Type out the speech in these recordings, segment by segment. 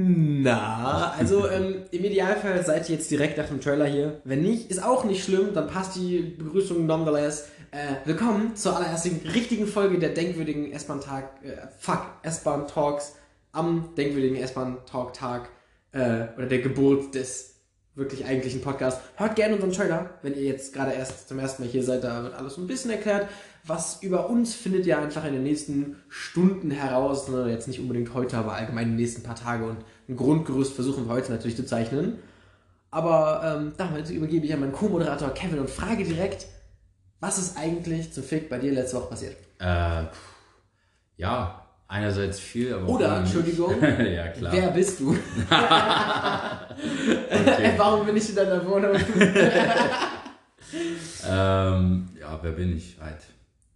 Na, also ähm, im Idealfall seid ihr jetzt direkt nach dem Trailer hier. Wenn nicht, ist auch nicht schlimm, dann passt die Begrüßung nonetheless. Äh, willkommen zur allerersten richtigen Folge der denkwürdigen S-Bahn-Tag, äh, fuck, S-Bahn-Talks am denkwürdigen S-Bahn-Talk-Tag äh, oder der Geburt des wirklich eigentlichen Podcasts. Hört gerne unseren Trailer, wenn ihr jetzt gerade erst zum ersten Mal hier seid, da wird alles so ein bisschen erklärt. Was über uns findet ihr einfach in den nächsten Stunden heraus. Ne? Jetzt nicht unbedingt heute, aber allgemein in den nächsten paar Tage. Und ein Grundgerüst versuchen wir heute natürlich zu zeichnen. Aber ähm, damit übergebe ich an meinen Co-Moderator Kevin und frage direkt, was ist eigentlich zum Fick bei dir letzte Woche passiert? Äh, ja, einerseits viel, aber Oder. Entschuldigung, ja, klar. wer bist du? Warum bin ich in deiner Wohnung? Ähm, ja, wer bin ich? Halt,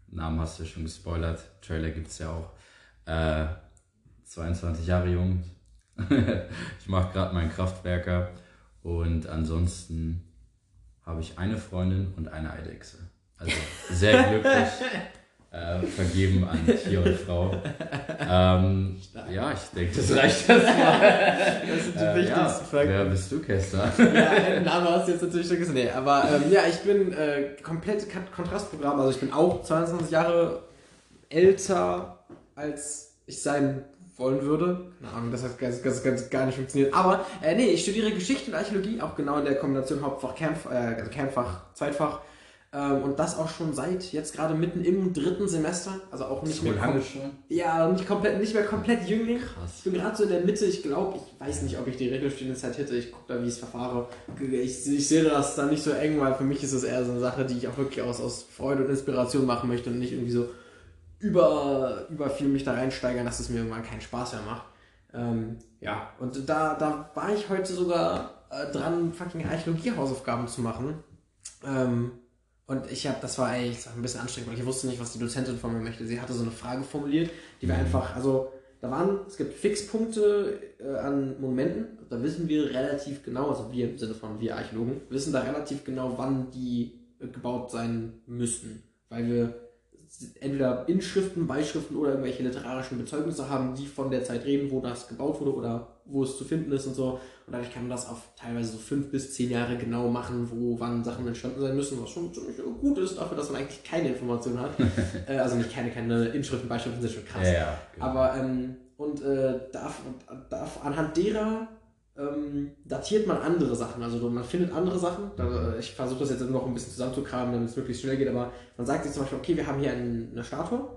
Namen hast du schon gespoilert. Trailer gibt's ja auch. Äh, 22 Jahre jung. ich mache gerade meinen Kraftwerker. Und ansonsten habe ich eine Freundin und eine Eidechse. Also sehr glücklich. Äh, vergeben an Tier und Frau. Ähm, ja, ich denke, das reicht erstmal. Das sind die Äh, wichtigsten ja, Fakten. wer bist du, Kester? Ja, einen Namen hast du jetzt natürlich schon gesehen. Nee, aber ähm, ja, ich bin äh, komplett Kon- Kontrastprogramm. Also ich bin auch 22 Jahre älter, als ich sein wollen würde. Keine Ahnung, das hat ganz, ganz, ganz gar nicht funktioniert. Aber äh, nee, ich studiere Geschichte und Archäologie, auch genau in der Kombination Hauptfach, Kernf äh, also Kernfach, Zweitfach. Ähm, und das auch schon seit jetzt gerade mitten im dritten Semester. Also auch nicht mehr kom- schon. ja, nicht komplett, nicht mehr komplett Jüngling. Krass. Ich bin gerade so in der Mitte, ich glaube, ich weiß nicht, ob ich die Regelstudienzeit hätte. Ich gucke da, wie ich es verfahre. Ich, ich sehe das da nicht so eng, weil für mich ist es eher so eine Sache, die ich auch wirklich aus, aus Freude und Inspiration machen möchte und nicht irgendwie so über, über viel mich da reinsteigern, dass es mir irgendwann keinen Spaß mehr macht. Ähm, ja, und da, da war ich heute sogar äh, dran, fucking Archäologie-Hausaufgaben zu machen. Ähm, und ich habe, das war eigentlich ein bisschen anstrengend, weil ich wusste nicht, was die Dozentin von mir möchte. Sie hatte so eine Frage formuliert, die war einfach, also da waren, es gibt Fixpunkte äh, an Monumenten, da wissen wir relativ genau, also wir im Sinne von wir Archäologen, wissen da relativ genau, wann die äh, gebaut sein müssten, weil wir entweder Inschriften, Beischriften oder irgendwelche literarischen Bezeugnisse haben, die von der Zeit reden, wo das gebaut wurde oder wo es zu finden ist und so. Und dadurch kann man das auf teilweise so fünf bis zehn Jahre genau machen, wo wann Sachen entstanden sein müssen, was schon ziemlich gut ist, dafür, dass man eigentlich keine Informationen hat. äh, also nicht keine, keine Inschriften, Beischriften sind schon krass. Ja, ja. genau. Aber ähm, und äh, darf, darf anhand derer ähm, datiert man andere Sachen. Also man findet andere Sachen. Da, ich versuche das jetzt noch ein bisschen zusammenzukramen, damit es möglichst schnell geht. Aber man sagt sich zum Beispiel, okay, wir haben hier eine Statue,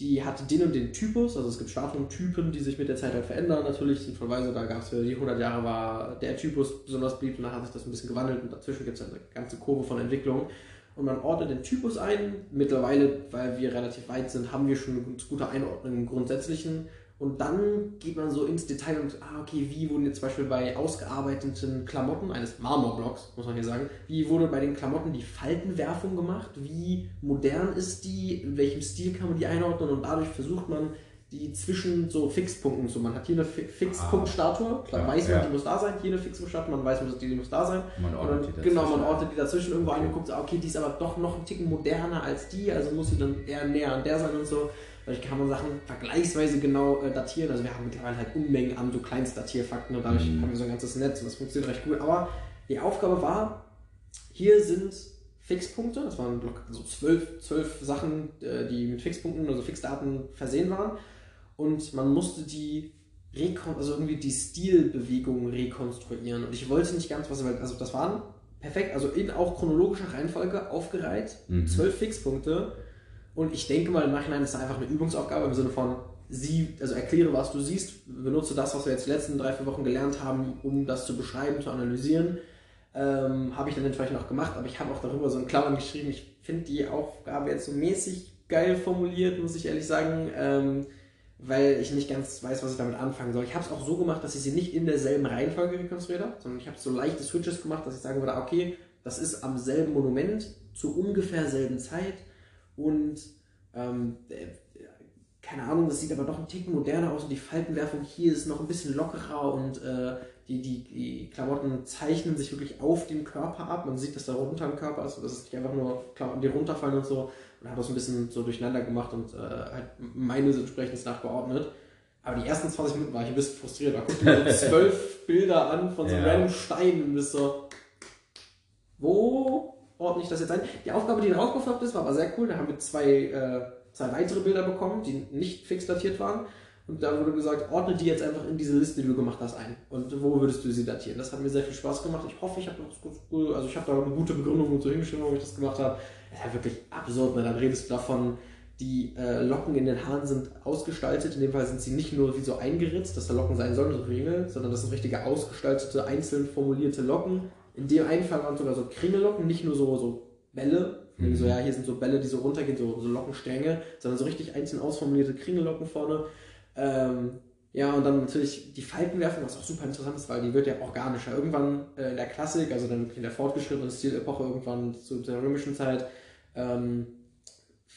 die hat den und den Typus. Also es gibt Statuentypen, die sich mit der Zeit halt verändern. Natürlich sinnvollerweise, da gab es für die 100 Jahre war der Typus besonders beliebt und dann hat sich das ein bisschen gewandelt und dazwischen gibt es eine ganze Kurve von Entwicklung. Und man ordnet den Typus ein. Mittlerweile, weil wir relativ weit sind, haben wir schon eine gute Einordnung im Grundsätzlichen. Und dann geht man so ins Detail und, ah, okay, wie wurden jetzt zum Beispiel bei ausgearbeiteten Klamotten eines Marmorblocks, muss man hier sagen, wie wurde bei den Klamotten die Faltenwerfung gemacht? Wie modern ist die? In welchem Stil kann man die einordnen? Und dadurch versucht man, die zwischen so Fixpunkten zu. Man hat hier eine Fi- Fixpunktstatue, klar Ja, weiß man, ja. die muss da sein, hier eine Fixpunktstatue, man weiß, die muss da sein. Man Und ordnet dann, die genau, dazwischen. man ortet die dazwischen irgendwo Okay. ein und guckt, so, okay, die ist aber doch noch ein Ticken moderner als die, also muss sie dann eher näher an der sein und so. Dadurch kann man Sachen vergleichsweise genau äh, datieren. Also wir haben mittlerweile halt Unmengen an so Kleinstdatierfakten und dadurch Mhm. haben wir so ein ganzes Netz und das funktioniert recht gut. Aber die Aufgabe war, hier sind Fixpunkte, das waren also zwölf, zwölf Sachen, äh, die mit Fixpunkten, also Fixdaten versehen waren. Und man musste die rekon also irgendwie die Stilbewegungen rekonstruieren. Und ich wollte nicht ganz was, also das waren perfekt, also in auch chronologischer Reihenfolge aufgereiht, Mhm. zwölf Fixpunkte. Und ich denke mal, im Nachhinein ist das einfach eine Übungsaufgabe im Sinne von, sie, also erkläre, was du siehst, benutze das, was wir jetzt die letzten drei, vier Wochen gelernt haben, um das zu beschreiben, zu analysieren. Ähm, habe ich dann entsprechend auch gemacht, aber ich habe auch darüber so in Klammern geschrieben. Ich finde die Aufgabe jetzt so mäßig geil formuliert, muss ich ehrlich sagen, ähm, weil ich nicht ganz weiß, was ich damit anfangen soll. Ich habe es auch so gemacht, dass ich sie nicht in derselben Reihenfolge rekonstruiert habe, sondern ich habe so leichte Switches gemacht, dass ich sagen würde, okay, das ist am selben Monument zu ungefähr selben Zeit und ähm, äh, keine Ahnung, das sieht aber doch ein Ticken moderner aus und die Faltenwerfung hier ist noch ein bisschen lockerer und äh, die, die, die Klamotten zeichnen sich wirklich auf dem Körper ab. Man sieht, dass da runter im Körper ist, dass es nicht einfach nur Klamotten, die runterfallen und so. Und habe das ein bisschen so durcheinander gemacht und äh, halt meines entsprechend nachgeordnet. Aber die ersten 20 Minuten war ich ein bisschen frustriert. Da guckte mir so zwölf Bilder an von so Ja. random Steinen und bist so, wo ordne ich das jetzt ein? Die Aufgabe, die rausgefloppt ist, war aber sehr cool. Da haben wir zwei, äh, zwei weitere Bilder bekommen, die nicht fix datiert waren. Und da wurde gesagt, ordne die jetzt einfach in diese Liste, die du gemacht hast, ein. Und wo würdest du sie datieren? Das hat mir sehr viel Spaß gemacht. Ich hoffe, ich habe gut, also ich da eine gute Begründung so hingeschrieben, warum ich das gemacht habe. Das ist ja wirklich absurd, ne? Dann redest du davon, die äh, Locken in den Haaren sind ausgestaltet. In dem Fall sind sie nicht nur wie so eingeritzt, dass da Locken sein sollen, so Ringe, sondern das sind richtige ausgestaltete, einzeln formulierte Locken. In dem einen Fall waren sogar so Kringellocken, nicht nur so, so Bälle. Mhm. So, ja, hier sind so Bälle, die so runtergehen, so, so Lockenstränge, sondern so richtig einzeln ausformulierte Kringellocken vorne. Ähm, ja, und dann natürlich die Faltenwerfung, was auch super interessant ist, weil die wird ja organischer. Irgendwann äh, in der Klassik, also dann in der fortgeschrittenen Stilepoche, irgendwann zu der römischen Zeit, ähm,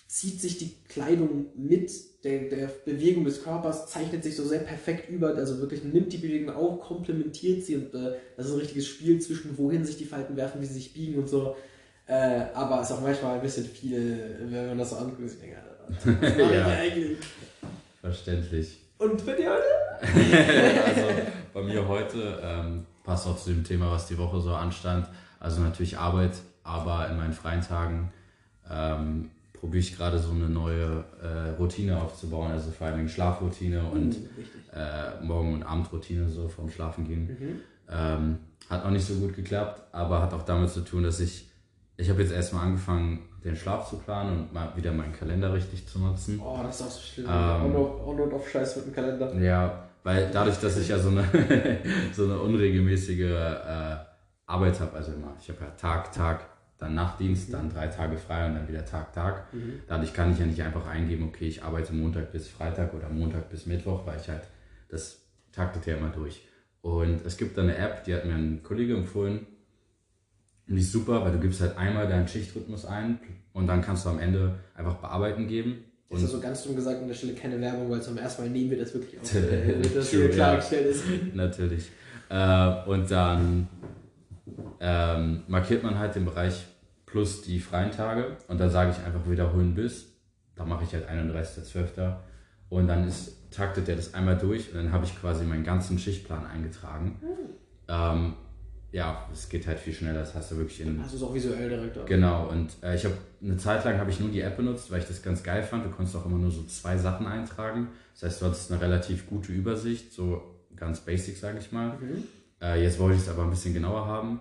zieht sich die Kleidung mit der, der Bewegung des Körpers, zeichnet sich so sehr perfekt über, also wirklich nimmt die Bewegung auf, komplementiert sie und äh, das ist ein richtiges Spiel zwischen wohin sich die Falten werfen, wie sie sich biegen und so. Äh, aber ist auch manchmal ein bisschen viel, wenn man das so anguckt. Ich denke, was Ja. eigentlich? Verständlich. Und bei dir heute? also bei mir heute ähm, passt auch zu dem Thema, was die Woche so anstand. Also natürlich Arbeit, aber in meinen freien Tagen ähm, probiere ich gerade so eine neue äh, Routine aufzubauen, also vor allem Schlafroutine und Richtig. äh, Morgen- und Abendroutine so vom Schlafengehen. Mhm. Ähm, hat auch nicht so gut geklappt, aber hat auch damit zu tun, dass ich, ich habe jetzt erstmal angefangen, den Schlaf zu planen und mal wieder meinen Kalender richtig zu nutzen. Oh, das ist auch so schlimm. Ähm. On und off Scheiß mit dem Kalender. Ja, weil dadurch, dass ich ja so eine, so eine unregelmäßige äh, Arbeit habe, also immer, ich habe ja Tag, Tag, dann Nachtdienst, dann drei Tage frei und dann wieder Tag, Tag. Mhm. Dadurch kann ich ja nicht einfach eingeben, okay, ich arbeite Montag bis Freitag oder Montag bis Mittwoch, weil ich halt, das taktet ja immer durch. Und es gibt da eine App, die hat mir ein Kollege empfohlen. Und die ist super, weil du gibst halt einmal deinen Schichtrhythmus ein und dann kannst du am Ende einfach bearbeiten geben. Ist Und ja so ganz dumm gesagt an der Stelle keine Werbung, weil zum ersten Mal nehmen wir das wirklich auf, äh, damit das hier klargestellt ist. Natürlich. Äh, und dann ähm, markiert man halt den Bereich plus die freien Tage und dann sage ich einfach wiederholen bis. Da mache ich halt 31.12. Und dann ist, taktet er das einmal durch und dann habe ich quasi meinen ganzen Schichtplan eingetragen. Ähm, ja, es geht halt viel schneller. Das hast du wirklich in Also ist auch visuell direkt. oder? Genau, und äh, ich habe eine Zeit lang habe ich nur die App benutzt, weil ich das ganz geil fand. Du konntest auch immer nur so zwei Sachen eintragen. Das heißt, du hattest eine relativ gute Übersicht, so ganz basic, sage ich mal. Mhm. Äh, jetzt wollte ich es aber ein bisschen genauer haben.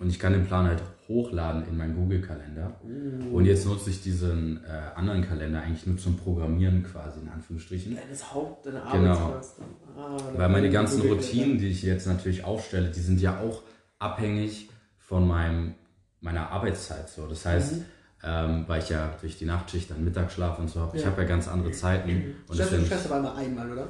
Und ich kann den Plan halt hochladen in meinen Google-Kalender. Uh. Und jetzt nutze ich diesen äh, anderen Kalender eigentlich nur zum Programmieren quasi, in Anführungsstrichen. Deines Haupt, deine Genau. Arbeitsplatz. Ah, Weil meine ganzen Routinen, die ich jetzt natürlich aufstelle, die sind ja auch abhängig von meinem, meiner Arbeitszeit. So. Das heißt, Mhm. ähm, weil ich ja durch die Nachtschicht dann Mittagsschlaf und so habe, ich Ja. habe ja ganz andere Zeiten. Und Stellst du aber immer einmal, oder?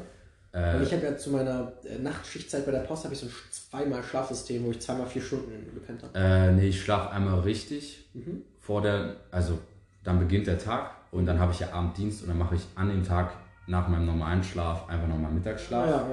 Äh, ich habe ja zu meiner äh, Nachtschichtzeit bei der Post habe ich so ein zweimal Schlafsystem, wo ich zweimal vier Stunden gepennt habe. äh, nee, ich schlafe einmal richtig Mhm. vor der, also dann beginnt der Tag und dann habe ich ja Abenddienst und dann mache ich an dem Tag nach meinem normalen Schlaf einfach nochmal Mittagsschlaf. ja,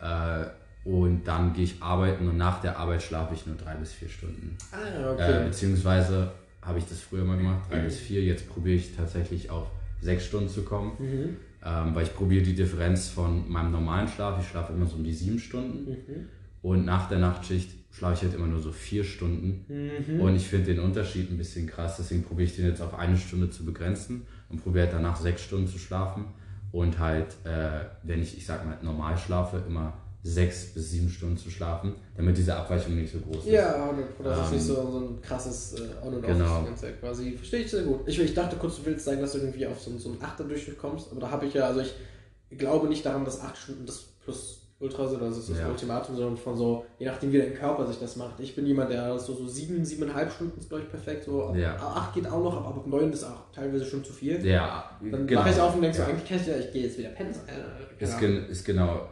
ja. Äh, und dann gehe ich arbeiten und nach der Arbeit schlafe ich nur drei bis vier Stunden. Ah, Äh, okay. beziehungsweise habe ich das früher mal gemacht, drei bis vier. Jetzt probiere ich tatsächlich auf sechs Stunden zu kommen, Mhm. Ähm, weil ich probiere die Differenz von meinem normalen Schlaf. Ich schlafe immer so um die sieben Stunden Mhm. und nach der Nachtschicht schlafe ich halt immer nur so vier Stunden. Mhm. Und ich finde den Unterschied ein bisschen krass, deswegen probiere ich den jetzt auf eine Stunde zu begrenzen und probiere halt danach sechs Stunden zu schlafen. Und halt, äh, wenn ich, ich sag mal, normal schlafe, immer sechs bis sieben Stunden zu schlafen, damit diese Abweichung nicht so groß ist. Ja, das ist Ähm, nicht so, so ein krasses äh, On und Off genau. das ganze quasi. Verstehe ich sehr gut. Ich, ich dachte kurz, du willst sagen, dass du irgendwie auf so, so einen Achterdurchschnitt kommst, aber da habe ich ja, also ich glaube nicht daran, dass acht Stunden das plus Ultra sind, also das ist das Ja. Ultimatum, sondern von so, je nachdem wie dein Körper sich das macht. Ich bin jemand, der so, so sieben, siebeneinhalb Stunden ist, glaube ich, perfekt. So Ja. acht geht auch noch, aber ab neun ist auch teilweise schon zu viel. Ja, Dann genau. wache ich auf und denke Ja. so, eigentlich kann ich ja, ich gehe jetzt wieder pennen. Äh, Ist, gen ist genau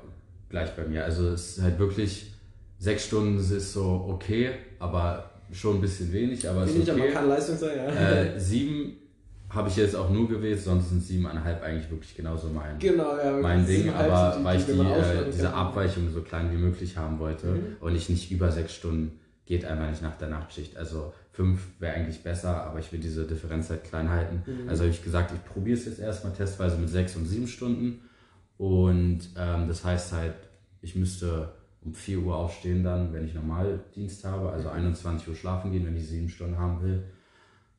gleich bei mir. Also es ist halt wirklich, sechs Stunden ist so okay, aber schon ein bisschen wenig, aber ist ich, aber okay. kann Leistung sein, ja. Äh, sieben habe ich jetzt auch nur gewählt, sonst sind siebeneinhalb eigentlich wirklich genauso mein, genau, ja. mein Ding. Aber sind weil ich die, äh, diese. Abweichung so klein wie möglich haben wollte Mhm. und ich nicht über sechs Stunden, geht einfach nicht nach der Nachtschicht. Also fünf wäre eigentlich besser, aber ich will diese Differenz halt klein halten. Mhm. Also habe ich gesagt, ich probiere es jetzt erstmal testweise mit sechs und sieben Stunden. Und ähm, das heißt halt, ich müsste um 4 Uhr aufstehen dann, wenn ich normal Dienst habe, also 21 Uhr schlafen gehen, wenn ich sieben Stunden haben will.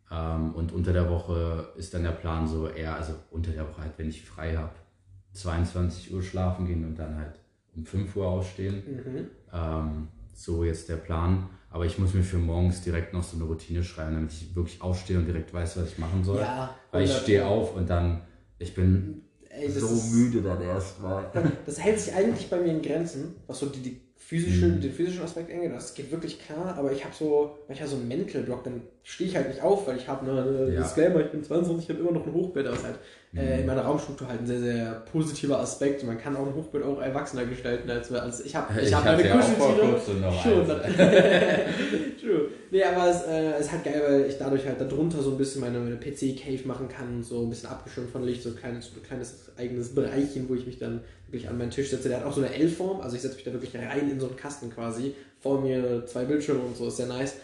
Ähm, und unter der Woche ist dann der Plan so eher, also unter der Woche halt, wenn ich frei habe, 22 Uhr schlafen gehen und dann halt um 5 Uhr aufstehen. Ähm, so jetzt der Plan. Aber ich muss mir für morgens direkt noch so eine Routine schreiben, damit ich wirklich aufstehe und direkt weiß, was ich machen soll. Ja, Weil ich 100. stehe auf und dann, ich bin Ey, so ist- müde dann erstmal. Das hält sich eigentlich bei mir in Grenzen, was so die, die physischen, Mhm. den physischen Aspekt angeht. Das geht wirklich klar, aber ich habe so, manchmal so einen Mental Block, dann stehe ich halt nicht auf, weil ich habe eine Ja. Disclaimer, ich bin 22, ich habe immer noch ein Hochbett, aber es ist halt äh, Mhm. in meiner Raumstruktur halt ein sehr, sehr positiver Aspekt. Man kann auch ein Hochbett auch erwachsener gestalten als wir. Also ich habe ich hab meine ja Kuscheltiere. Schon. True. Nee, aber es äh, ist halt geil, weil ich dadurch halt darunter so ein bisschen meine, meine PC-Cave machen kann und so ein bisschen abgeschirmt von Licht, so ein kleines, so ein kleines eigenes Bereichchen, wo ich mich dann wirklich an meinen Tisch setze. Der hat auch so eine L-Form, also ich setze mich da wirklich rein in so einen Kasten quasi. Vor mir zwei Bildschirme und so, ist sehr nice.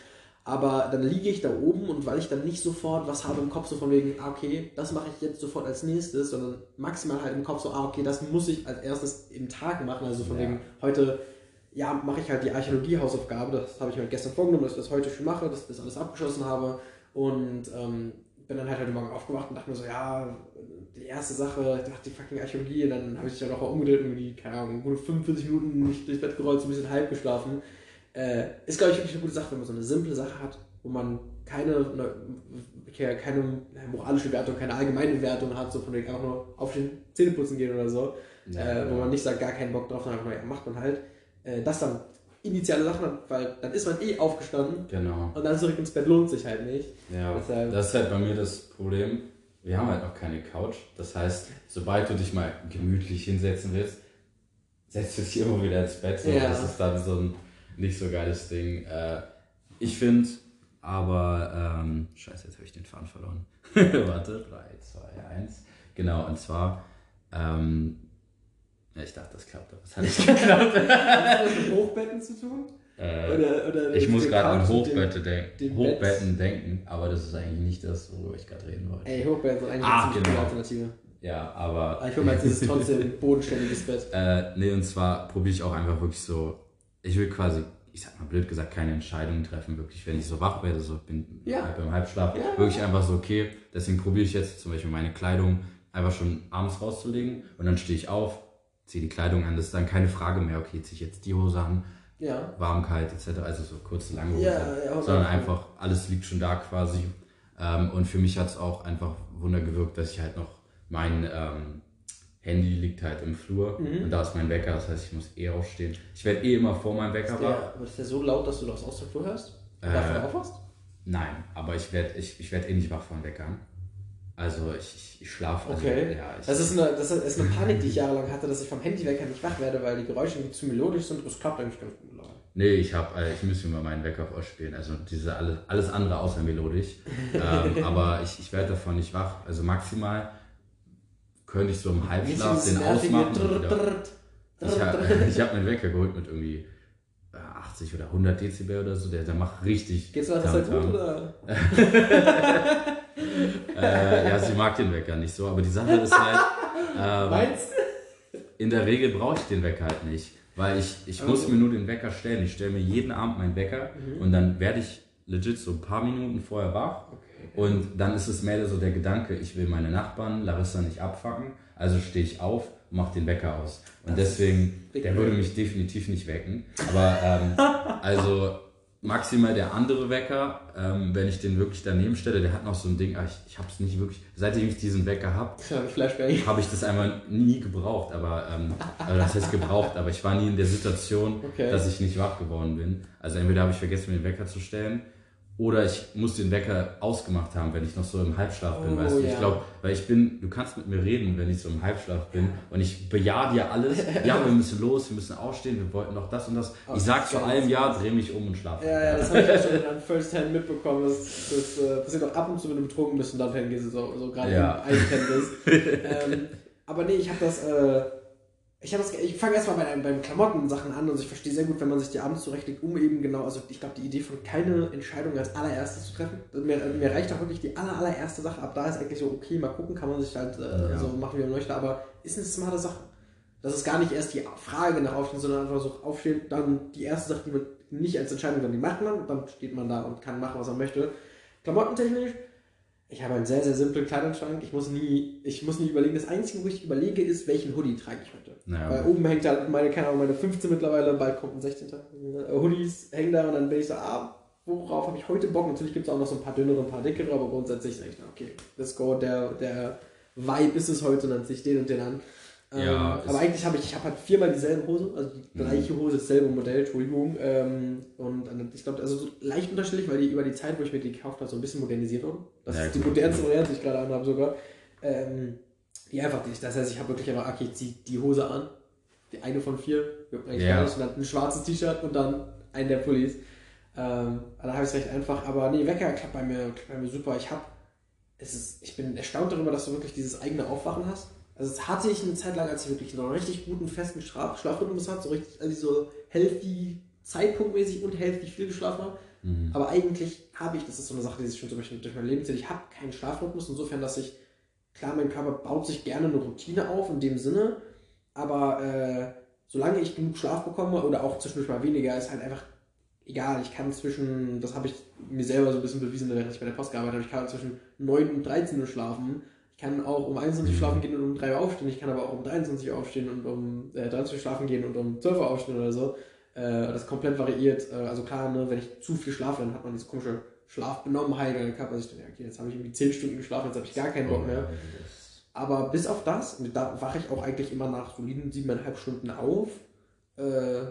Aber dann liege ich da oben und weil ich dann nicht sofort was habe im Kopf, so von wegen, ah, okay, das mache ich jetzt sofort als nächstes, sondern maximal halt im Kopf so, ah, okay, das muss ich als erstes im Tag machen. Also von Ja. wegen, heute ja, mache ich halt die Archäologie-Hausaufgabe. Das habe ich mir halt gestern vorgenommen, dass ich das heute schon mache, dass ich das alles abgeschlossen habe. Und ähm, bin dann halt heute Morgen aufgewacht und dachte mir so, ja, die erste Sache, ich dachte, die fucking Archäologie. Und dann habe ich ja noch umgedreht und irgendwie, keine Ahnung, gute 45 Minuten nicht durchs Bett gerollt, so ein bisschen halb geschlafen. Äh, ist, glaube ich, wirklich eine gute Sache, wenn man so eine simple Sache hat, wo man keine, ne, keine, moralische Wertung, keine allgemeine Wertung hat, so von wegen einfach nur aufstehen, Zähne putzen gehen oder so Ja, äh, wo genau. man nicht sagt, gar keinen Bock drauf, sondern einfach nur, ja, macht man halt. Äh, das dann initiale Sachen hat, weil dann ist man eh aufgestanden Genau. und dann zurück ins Bett lohnt sich halt nicht. Ja, Deshalb- das ist halt bei mir das Problem. Wir haben halt noch keine Couch. Das heißt, sobald du dich mal gemütlich hinsetzen willst, setzt du dich immer wieder ins Bett. So. Ja. Das ist dann so ein nicht so geiles Ding. Äh, ich finde, aber, ähm, scheiße, jetzt habe ich den Faden verloren. Warte, 3, 2, 1. Genau, und zwar, ähm, ich dachte, das klappt, aber es hat nicht geklappt. Hat das mit Hochbetten zu tun? äh, Oder, oder ich muss gerade an Hochbette denk dem Hochbetten denken, aber das ist eigentlich nicht das, worüber ich gerade reden wollte. Ey, Hochbetten sind eigentlich Ah, eine genau. Alternative. Ja, aber. Aber ich hole mir jetzt dieses trotzdem bodenständiges Bett. Äh, nee, und zwar probiere ich auch einfach wirklich so. Ich will quasi, ich sag mal blöd gesagt, keine Entscheidungen treffen, wirklich, wenn ich so wach werde, so bin Ja. halb im Halbschlaf, Ja. wirklich einfach so, okay, deswegen probiere ich jetzt zum Beispiel meine Kleidung einfach schon abends rauszulegen und dann stehe ich auf, ziehe die Kleidung an, das ist dann keine Frage mehr, okay, ziehe ich jetzt die Hose an, Ja. warm, kalt, etc., also so kurze, lange Hose, Ja, sondern einfach, alles liegt schon da quasi. Ähm, und für mich hat es auch einfach Wunder gewirkt, dass ich halt noch mein ähm, Handy liegt halt im Flur Mhm. und da ist mein Wecker, das heißt, ich muss eh aufstehen. Ich werde eh immer vor meinem Wecker wach. ist der so laut, dass du das aus der Flur hörst? Und Äh, davon aufwachst? Nein, aber ich werde ich, ich werd eh nicht wach vor dem Wecker. Also ich, ich, schlafe. Also, Okay. ja, ich, Das ist, eine, das ist eine Panik, die ich jahrelang hatte, dass ich vom Handywecker nicht wach werde, weil die Geräusche irgendwie zu melodisch sind. Das klappt eigentlich ganz gut. Nee, ich hab, äh, ich müsste mir meinen Wecker ausspielen. Also diese alles, alles andere außer melodisch. ähm, aber ich, ich werde davon nicht wach. Also maximal könnte ich so im Halbschlaf den ausmachen. Ich habe ich hab mir einen Wecker geholt mit irgendwie äh, 80 oder 100 Dezibel oder so. Der, der macht richtig. Geht's Zeit Tamtam. gut oder? Äh, ja, sie mag den Wecker nicht so. Aber die Sache ist halt, ähm, Meinst in der Regel brauche ich den Wecker halt nicht. Weil ich, ich muss Also. mir nur den Wecker stellen. Ich stelle mir jeden Abend meinen Wecker Mhm. und dann werde ich legit so ein paar Minuten vorher wach. Und dann ist es mehr so der Gedanke, ich will meine Nachbarn, Larissa nicht abfacken, also stehe ich auf und mache den Wecker aus. Und deswegen, big der würde mich definitiv nicht wecken. Aber ähm, also maximal der andere Wecker, ähm, wenn ich den wirklich daneben stelle, der hat noch so ein Ding, ah, ich, ich habe es nicht wirklich, seitdem ich diesen Wecker habe, habe ich das einmal nie gebraucht, aber ähm, also das heißt gebraucht, aber ich war nie in der Situation, Okay. dass ich nicht wach geworden bin. Also entweder habe ich vergessen, mir den Wecker zu stellen, oder ich muss den Wecker ausgemacht haben, wenn ich noch so im Halbschlaf bin, Oh, weißt du. ja. Ich glaube, weil ich bin, du kannst mit mir reden, wenn ich so im Halbschlaf bin und ich bejahe dir alles. Ja, wir müssen los, wir müssen aufstehen, wir wollten noch das und das. Oh, ich sag zu allem. Ja, dreh mich um und schlafe. Ja, ja, das habe ich ja schon an First Hand mitbekommen. Das, das äh, passiert auch ab und zu, wenn du betrunken bist und dann gehst, so, so gerade Ja. im ähm, aber nee, ich habe das, äh, ich das, ich fange erstmal bei, beim Klamotten-Sachen an und ich verstehe sehr gut, wenn man sich die abends zurechtlegt, um eben genau, also ich glaube, die Idee von keine Entscheidung als allererstes zu treffen. Mir, mir reicht auch wirklich die aller, allererste Sache ab. Da ist eigentlich so, okay, mal gucken, kann man sich halt äh, Ja. so machen, wie man möchte, aber ist eine smarte Sache. Das ist gar nicht erst die Frage nach Aufstehen, sondern einfach so aufstehen, dann die erste Sache, die man nicht als Entscheidung, dann die macht man dann steht man da und kann machen, was man möchte. Klamottentechnisch, ich habe einen sehr, sehr simplen Kleidungsschrank. Ich muss nie, ich muss nie überlegen. Das Einzige, wo ich überlege, ist, welchen Hoodie trage ich heute. Naja, Weil oben hängt halt meine, keine Ahnung, meine 15 mittlerweile, bald kommt ein 16. Äh, Hoodies hängen da und dann bin ich so, ah, worauf habe ich heute Bock? Natürlich gibt es auch noch so ein paar dünnere, ein paar dickere, aber grundsätzlich sage ich, okay, let's go, der, der Vibe ist es heute und dann ziehe ich den und den an. Ähm, Ja, aber eigentlich habe ich, ich habe halt viermal dieselbe Hose, also die Mhm. gleiche Hose, dasselbe Modell, Entschuldigung. Ähm, und dann- ich glaube, also so leicht unterschiedlich, weil die über die Zeit, wo ich mir die gekauft habe, so ein bisschen modernisiert wurden. Das Ja, ist die modernste Variante, die ich gerade anhabe sogar. Ähm, die einfach nicht. Das heißt, ich habe wirklich einfach, okay, ich ziehe die Hose an, die eine von vier, juckt eigentlich Ja. gar nicht, und dann ein schwarzes T-Shirt und dann einen der Pullis. Ähm, da habe ich es recht einfach, aber nee, Wecker klappt bei mir, klappt bei mir super. Ich habe, es ist, ich bin erstaunt darüber, dass du wirklich dieses eigene Aufwachen hast. Also das hatte ich eine Zeit lang, als ich wirklich einen richtig guten, festen Schlaf Schlafrhythmus hatte, so richtig, also so healthy, zeitpunktmäßig und healthy viel geschlafen habe. Mhm. Aber eigentlich habe ich, das ist so eine Sache, die sich schon zum Beispiel durch mein Leben zieht, ich habe keinen Schlafrhythmus, insofern, dass ich, klar, mein Körper baut sich gerne eine Routine auf in dem Sinne, aber äh, solange ich genug Schlaf bekomme oder auch zwischendurch mal weniger, ist halt einfach egal. Ich kann zwischen, das habe ich mir selber so ein bisschen bewiesen, während ich bei der Post gearbeitet habe, ich kann zwischen 9 und 13 Uhr schlafen. Ich kann auch um 21 Uhr schlafen gehen und um 3 Uhr aufstehen. Ich kann aber auch um 23 Uhr aufstehen und um äh, 23 Uhr schlafen gehen und um 12 Uhr aufstehen oder so. Äh, das komplett variiert. Äh, also klar, ne, wenn ich zu viel schlafe, dann hat man diese komische Schlafbenommenheit und dann kann man sich dann, okay, jetzt habe ich irgendwie 10 Stunden geschlafen, jetzt habe ich gar keinen Bock mehr. Aber bis auf das, da wache ich auch eigentlich immer nach soliden siebeneinhalb Stunden auf, äh,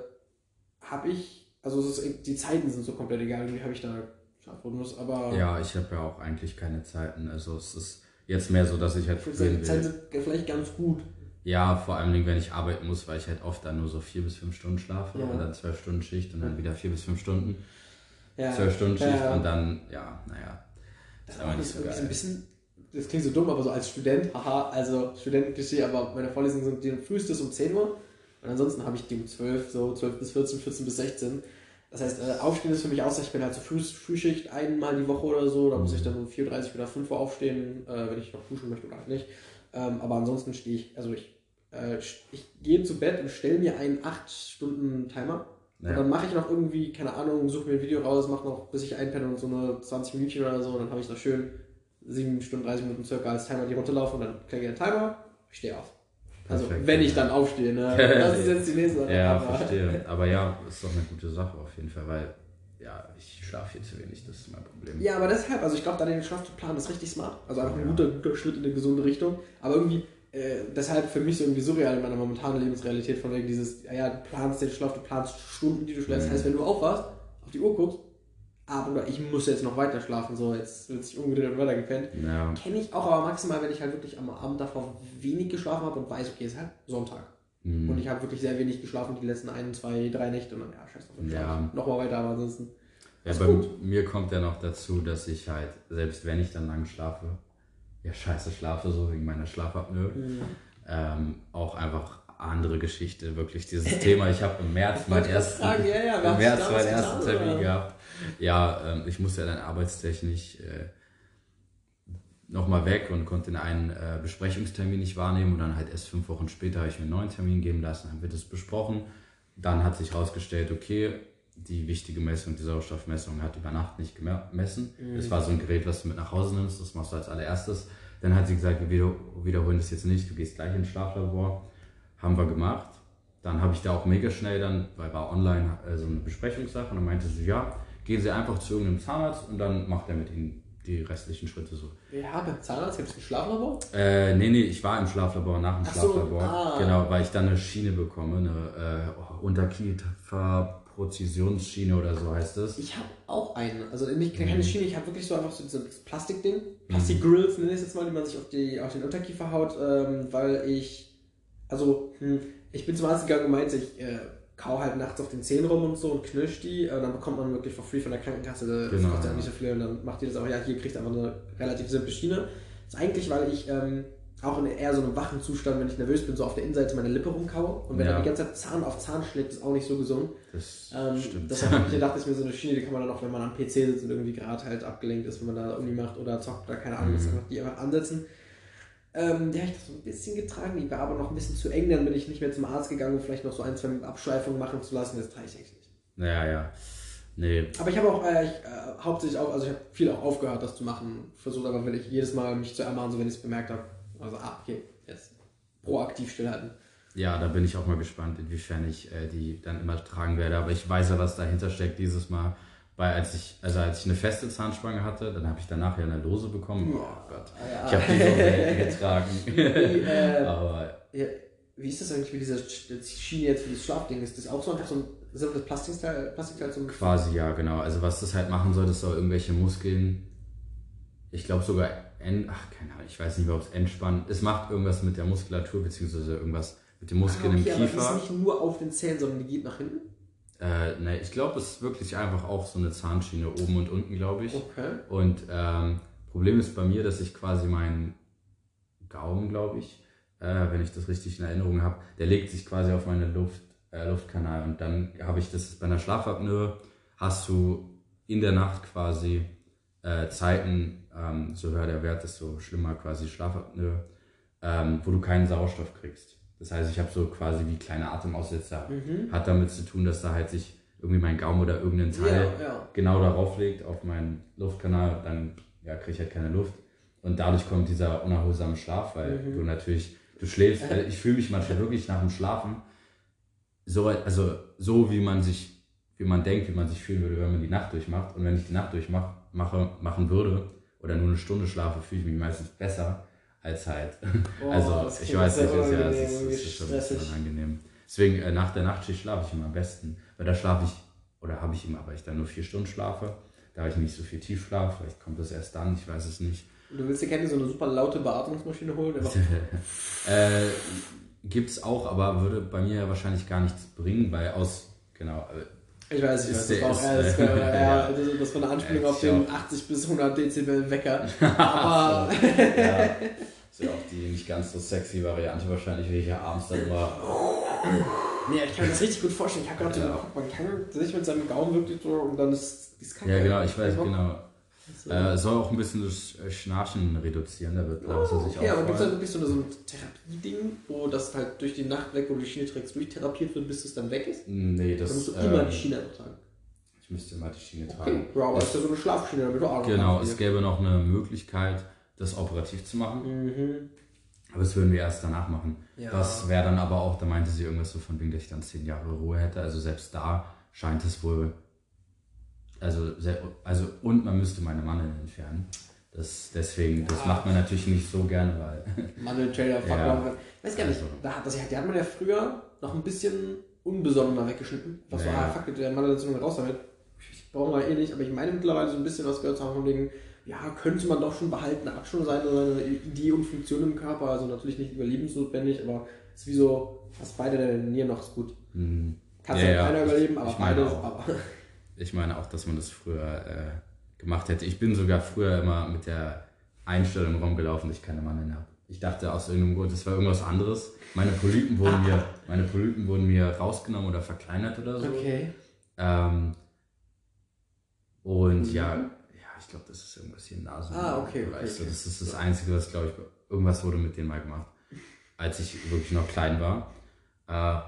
habe ich, also ist, die Zeiten sind so komplett egal, irgendwie habe ich da Schlafrhythmus, aber Ja, ich habe ja auch eigentlich keine Zeiten. Also es ist jetzt mehr so, dass ich halt ich sagen, die Zeiten sind vielleicht ganz gut. Ja, vor allem, wenn ich arbeiten muss, weil ich halt oft dann nur so vier bis fünf Stunden schlafe Ja. und dann zwölf Stunden Schicht und dann wieder vier bis fünf Stunden, Ja, zwölf Stunden Schicht Ja. und dann, ja, naja, das ist ist so so ein bisschen, das klingt so dumm, aber so als Student, haha, also Studentenklischee, aber meine Vorlesungen sind die frühestes um 10 Uhr und ansonsten habe ich die um 12, so 12 bis 14, 14 bis 16. Das heißt, äh, aufstehen ist für mich aus, ich bin halt so Früh, Frühschicht einmal die Woche oder so, da muss ich dann um 4.30 oder 5 Uhr aufstehen, äh, wenn ich noch duschen möchte oder halt nicht. Ähm, aber ansonsten stehe ich, also ich, äh, ich gehe zu Bett und stelle mir einen 8-Stunden-Timer. Und Ja. dann mache ich noch irgendwie, keine Ahnung, suche mir ein Video raus, mache noch, bis ich einpenne und so eine 20 Minuten oder so, und dann habe ich da schön 7 Stunden, 30 Minuten circa als Timer, die runterlaufen und dann klicke ich den Timer, ich stehe auf. Also, Perfekt. wenn ich dann aufstehe, ne? Das ist jetzt die nächste Sache. Ja, aber- verstehe. Aber ja, ist doch eine gute Sache auf jeden Fall, weil ja, ich schlafe hier zu wenig, das ist mein Problem. Ja, aber deshalb, also ich glaube, da den Schlaf zu planen ist richtig smart. Also einfach ein Ja. guter, guter Schritt in eine gesunde Richtung. Aber irgendwie, äh, deshalb für mich so irgendwie surreal in meiner momentanen Lebensrealität von wegen dieses, ja, ja, du planst den Schlaf, du planst Stunden, die du schläfst. Mhm. Heißt, wenn du aufwachst, auf die Uhr guckst, ah, Bruder, ich muss jetzt noch weiter schlafen, so, jetzt wird sich umgedreht und weiter gepennt. Ja, Kenne ich auch, aber maximal, wenn ich halt wirklich am Abend davor wenig geschlafen habe und weiß, okay, es ist halt Sonntag. hm. Und ich habe wirklich sehr wenig geschlafen die letzten ein, zwei, drei Nächte und dann, ja, scheiß drauf, Ja. Nochmal weiter, aber ansonsten. Ja, bei gut. mir kommt ja noch dazu, dass ich halt, selbst wenn ich dann lang schlafe, ja scheiße schlafe, so wegen meiner Schlafapnoe, ähm, auch einfach andere Geschichte, wirklich dieses Thema. Ich habe im März meinen ersten, ja, ja, im März meinen ersten getan, Termin oder? gehabt. Ja, ähm, ich musste ja dann arbeitstechnisch äh, nochmal weg und konnte den einen äh, Besprechungstermin nicht wahrnehmen und dann halt erst fünf Wochen später habe ich mir einen neuen Termin geben lassen, haben wir das besprochen. Dann hat sich herausgestellt, okay, die wichtige Messung, die Sauerstoffmessung hat über Nacht nicht gemessen. Das war so ein Gerät, was du mit nach Hause nimmst, das machst du als allererstes. Dann hat sie gesagt, wir wieder- wiederholen das jetzt nicht, du gehst gleich ins Schlaflabor. Haben wir gemacht. Dann habe ich da auch mega schnell dann, weil war online äh, so eine Besprechungssache und dann meinte sie, ja, gehen Sie einfach zu irgendeinem Zahnarzt und dann macht er mit Ihnen die restlichen Schritte so. Ja, beim Zahnarzt gibt es ein Schlaflabor? Äh, nee, nee, ich war im Schlaflabor, nach dem Ach so, Schlaflabor. ah. Genau, weil ich dann eine Schiene bekomme, eine äh, Unterkieferprozessionsschiene oder so heißt es. Ich habe auch eine. Also nicht Mhm. keine Schiene, ich habe wirklich so einfach so dieses Plastikding. Plastikgrills nenne ich es jetzt mal, die man sich auf, die, auf den Unterkiefer haut, ähm, weil ich. Also, hm, ich bin zum Arzt gegangen und meinte, ich äh, kau halt nachts auf den Zähnen rum und so und knirsch die. Äh, dann bekommt man wirklich for free von der Krankenkasse. Das Genau, kostet ja nicht so viel. Und dann macht die das auch, ja, hier kriegt ihr einfach eine relativ simple Schiene. Das ist eigentlich, weil ich ähm, auch in eher so einem wachen Zustand, wenn ich nervös bin, so auf der Innenseite meine Lippe rumkaue. Und wenn Ja. dann die ganze Zeit Zahn auf Zahn schlägt, ist auch nicht so gesund. Das Ähm, stimmt. Deshalb hab ich dachte ich mir so eine Schiene, die kann man dann auch, wenn man am PC sitzt und irgendwie gerade halt abgelenkt ist, wenn man da Uni macht oder zockt oder keine Ahnung, Mhm. ist einfach die einfach ansetzen. Ähm, die habe ich so ein bisschen getragen, die war aber noch ein bisschen zu eng, dann bin ich nicht mehr zum Arzt gegangen, um vielleicht noch so ein, zwei Abschleifungen machen zu lassen. Das trage ich eigentlich nicht. Ja, ja. Nee. Aber ich habe auch äh, ich, äh, hauptsächlich auch, also ich habe viel auch aufgehört, das zu machen. Versucht aber will ich jedes Mal mich zu ermahnen, so wenn ich es bemerkt habe. Also, ah, okay, jetzt proaktiv stillhalten. Ja, da bin ich auch mal gespannt, inwiefern ich äh, die dann immer tragen werde. Aber ich weiß ja, was dahinter steckt dieses Mal. Weil als ich, also als ich eine feste Zahnspange hatte, dann habe ich danach ja eine Lose bekommen. Oh Gott. Ja. Ich habe die so selten getragen. Wie, äh, Aber ja, wie ist das eigentlich mit dieser Schiene jetzt für das Schlafding? Ist das auch so einfach so ein simples Plastikteil, Plastikteil zum quasi ja, genau. Also was das halt machen soll, das soll irgendwelche Muskeln, ich glaube sogar, en, ach keine Ahnung, ich weiß nicht ob es entspannt. Es macht irgendwas mit der Muskulatur, beziehungsweise irgendwas mit den Muskeln Ah, okay, im aber die Kiefer. ist nicht nur auf den Zähnen, sondern die geht nach hinten? Äh, ne, ich glaube, es ist wirklich einfach auch so eine Zahnschiene oben und unten, glaube ich. Okay. Und ähm, Problem ist bei mir, dass ich quasi meinen Gaumen, glaube ich, äh, wenn ich das richtig in Erinnerung habe, der legt sich quasi auf meine Luft, äh, Luftkanal. Und dann habe ich das bei einer Schlafapnoe, hast du in der Nacht quasi äh, Zeiten, ähm, so höher der Wert, desto schlimmer quasi Schlafapnoe, ähm, wo du keinen Sauerstoff kriegst. Das heißt, ich habe so quasi wie kleine Atemaussetzer. Mhm. Hat damit zu tun, dass da halt sich irgendwie mein Gaumen oder irgendein Teil Ja, ja. genau darauf legt, auf meinen Luftkanal, dann ja, kriege ich halt keine Luft. Und dadurch kommt dieser unerholsame Schlaf, weil Mhm. du natürlich, du schläfst, weil ich fühle mich manchmal wirklich nach dem Schlafen so, also so wie man sich, wie man denkt, wie man sich fühlen würde, wenn man die Nacht durchmacht. Und wenn ich die Nacht durchmache, mache, machen würde oder nur eine Stunde schlafe, fühle ich mich meistens besser als halt. Oh, also das ich weiß nicht, ist ja, es unangenehm, ist, es ist schon ein bisschen stressig. unangenehm. Deswegen äh, nach der Nachtschicht schlafe ich immer am besten, weil da schlafe ich, oder habe ich immer, weil ich dann nur vier Stunden schlafe. Da habe ich nicht so viel Tiefschlaf, vielleicht kommt das erst dann, ich weiß es nicht. Du willst dir gerne so eine super laute Beatmungsmaschine holen? Äh, gibt's auch, aber würde bei mir ja wahrscheinlich gar nichts bringen, weil aus, genau, äh, Ich weiß, ich Ist weiß, das war auch ist, das, äh, war eher, ja. das, war eine Anspielung Ja, auf den auch. 80 bis 100 Dezibel Wecker. Aber ja, ist ja auch die nicht ganz so sexy Variante wahrscheinlich, wie ich ja abends dann immer. nee, ich kann mir das richtig gut vorstellen. Ich habe gerade so Ja. geguckt, man kann sich mit seinem Gaumen wirklich so und dann ist ist kacke. Ja, genau, ich weiß, genau. So. Äh, soll auch ein bisschen das Schnarchen reduzieren, da wird Lars sich Okay, aber gibt es auch. wirklich so, eine, so ein Therapieding, wo das halt durch die Nacht weg, wo du die Schiene trägst, durchtherapiert wird, bis es dann weg ist? Nee, Dann das. musst du immer ähm, die Schiene einfach tragen. Ich müsste mal die Schiene Okay, tragen. ja, aber Es- das ist ja so eine Schlafschiene, damit du auch noch Genau, es gäbe noch eine Möglichkeit, das operativ zu machen, Mhm. aber das würden wir erst danach machen. Ja. Das wäre dann aber auch, da meinte sie irgendwas so von wegen, dass ich dann zehn Jahre Ruhe hätte. Also selbst da scheint es wohl. Also, sehr, also und man müsste meine Mandeln entfernen. Das, deswegen, das Ja. macht man natürlich nicht so gerne, weil. Mandeltrailer, fuck Ja. weiß gar nicht, Also. da, das, die hat man ja früher noch ein bisschen unbesonnener weggeschnitten. Was so, Ja. ah, fuck, der Mandelentzündung raus damit. Ich brauche mal eh nicht, aber ich meine mittlerweile so ein bisschen was gehört zu haben von wegen, ja, könnte man doch schon behalten, hat schon seine, seine Idee und Funktion im Körper, also natürlich nicht überlebensnotwendig, aber es ist wie so, fast beide der Nieren noch ist gut. hm, Kannst Ja, ja, keiner überleben, aber ich meine beides, auch. aber. Ich meine auch, dass man das früher äh, gemacht hätte. Ich bin sogar früher immer mit der Einstellung rumgelaufen, dass ich keine Mandeln habe. Ich dachte aus irgendeinem Grund, das war irgendwas anderes. Meine Polypen wurden mir, meine Polypen wurden mir rausgenommen oder verkleinert oder so. Okay. Ähm, und Mhm. ja, ja, ich glaube, das ist irgendwas hier im Nasen. Ah, okay, okay, okay. Das ist das Einzige, was, glaube ich, irgendwas wurde mit denen mal gemacht, als ich wirklich noch klein war. Äh,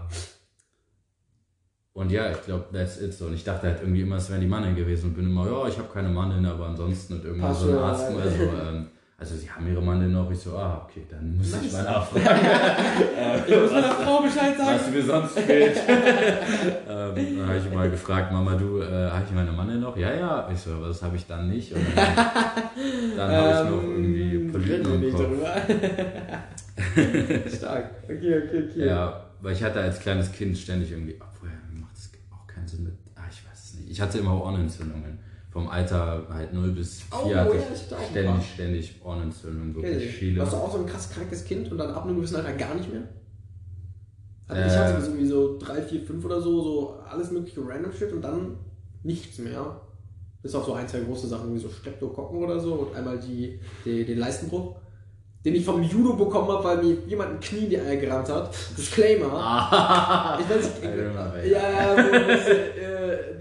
und ja, ich glaube, that's it so. Und ich dachte halt irgendwie immer, es wären die Mandeln gewesen und bin immer, ja, ich habe keine Mandeln, aber ansonsten und irgendwann Passt so ein Arzt, also, ähm, also sie haben ihre Mandeln noch. Ich so, ah, okay, dann muss ich mal nachfragen. Ich muss meiner Frau Bescheid sagen. Was mir sonst fehlt. ähm, dann habe ich mal gefragt, Mama, du, äh, habe ich meine Manne noch? Ja, ja. Ich so, aber das habe ich dann nicht. Und dann dann habe ich noch irgendwie Ähm, Polypen reden wir im nicht Kopf. Stark. Okay, okay, okay. Ja, weil ich hatte als kleines Kind ständig irgendwie, obwohl macht das auch keinen Sinn mit, ah, ich hatte immer Ohrenentzündungen. Vom Alter halt 0 bis 4 Oh, hatte ja, ich ständig, ständig Ohrenentzündungen, wirklich viele. Warst du auch so ein krass krankes Kind und dann ab einem gewissen Alter gar nicht mehr? Also Äh. ich hatte so irgendwie so 3, 4, 5 oder so, so alles mögliche random shit und dann nichts mehr. Bis auf so ein, zwei große Sachen, wie so Streptokokken oder so und einmal die, die, den Leistenbruch. den ich vom Judo bekommen habe, weil mir jemand ein Knie in die Eier gerammt hat. Disclaimer. Ah. Ich weiß nicht, ey. ja, äh,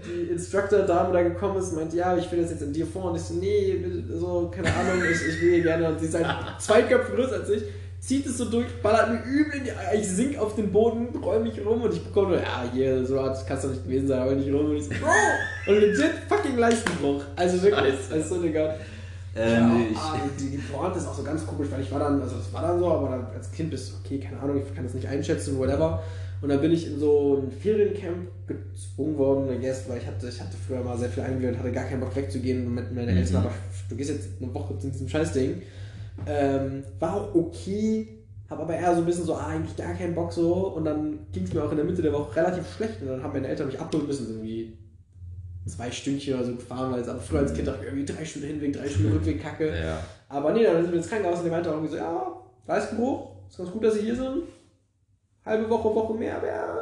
die Instructor-Dame da gekommen ist und meinte, ja, ich will das jetzt in dir vor. Und ich so, nee, so, keine Ahnung, ich, ich will hier gerne. Und sie ist halt zwei Köpfe größer als ich, zieht es so durch, ballert mir übel in die. Ich sink auf den Boden, roll mich rum und ich bekomme nur, ja, hier, so hat kannst du nicht gewesen sein, aber nicht rum. Und ich so, Bro! Und legit fucking Leistenbruch. Also wirklich, weißt du, Digga. Äh, Ja, ah, die, die Pointe ist auch so ganz komisch, weil ich war dann, also das war dann so, aber dann als Kind bist du, okay, keine Ahnung, ich kann das nicht einschätzen, whatever. Und dann bin ich in so ein Feriencamp gezwungen worden, I guess, weil ich hatte, ich hatte früher mal sehr viel eingewöhnt, hatte gar keinen Bock wegzugehen und mit meinen Mhm. Eltern, aber du gehst jetzt eine Woche in diesem Scheißding. Ähm, war auch okay, habe aber eher so ein bisschen so, ah, eigentlich gar keinen Bock so. Und dann ging es mir auch in der Mitte der Woche relativ schlecht und dann haben meine Eltern mich abholen müssen, so irgendwie zwei Stündchen oder so gefahren, weil es aber früher als Kind dachte ich, irgendwie drei Stunden Hinweg, drei Stunden Rückweg kacke. ja. Aber nee, dann sind wir ins Krankenhaus und der meinte auch irgendwie so, ja, Leistenbruch, ist ganz gut, dass Sie hier sind. Halbe Woche, Woche mehr wäre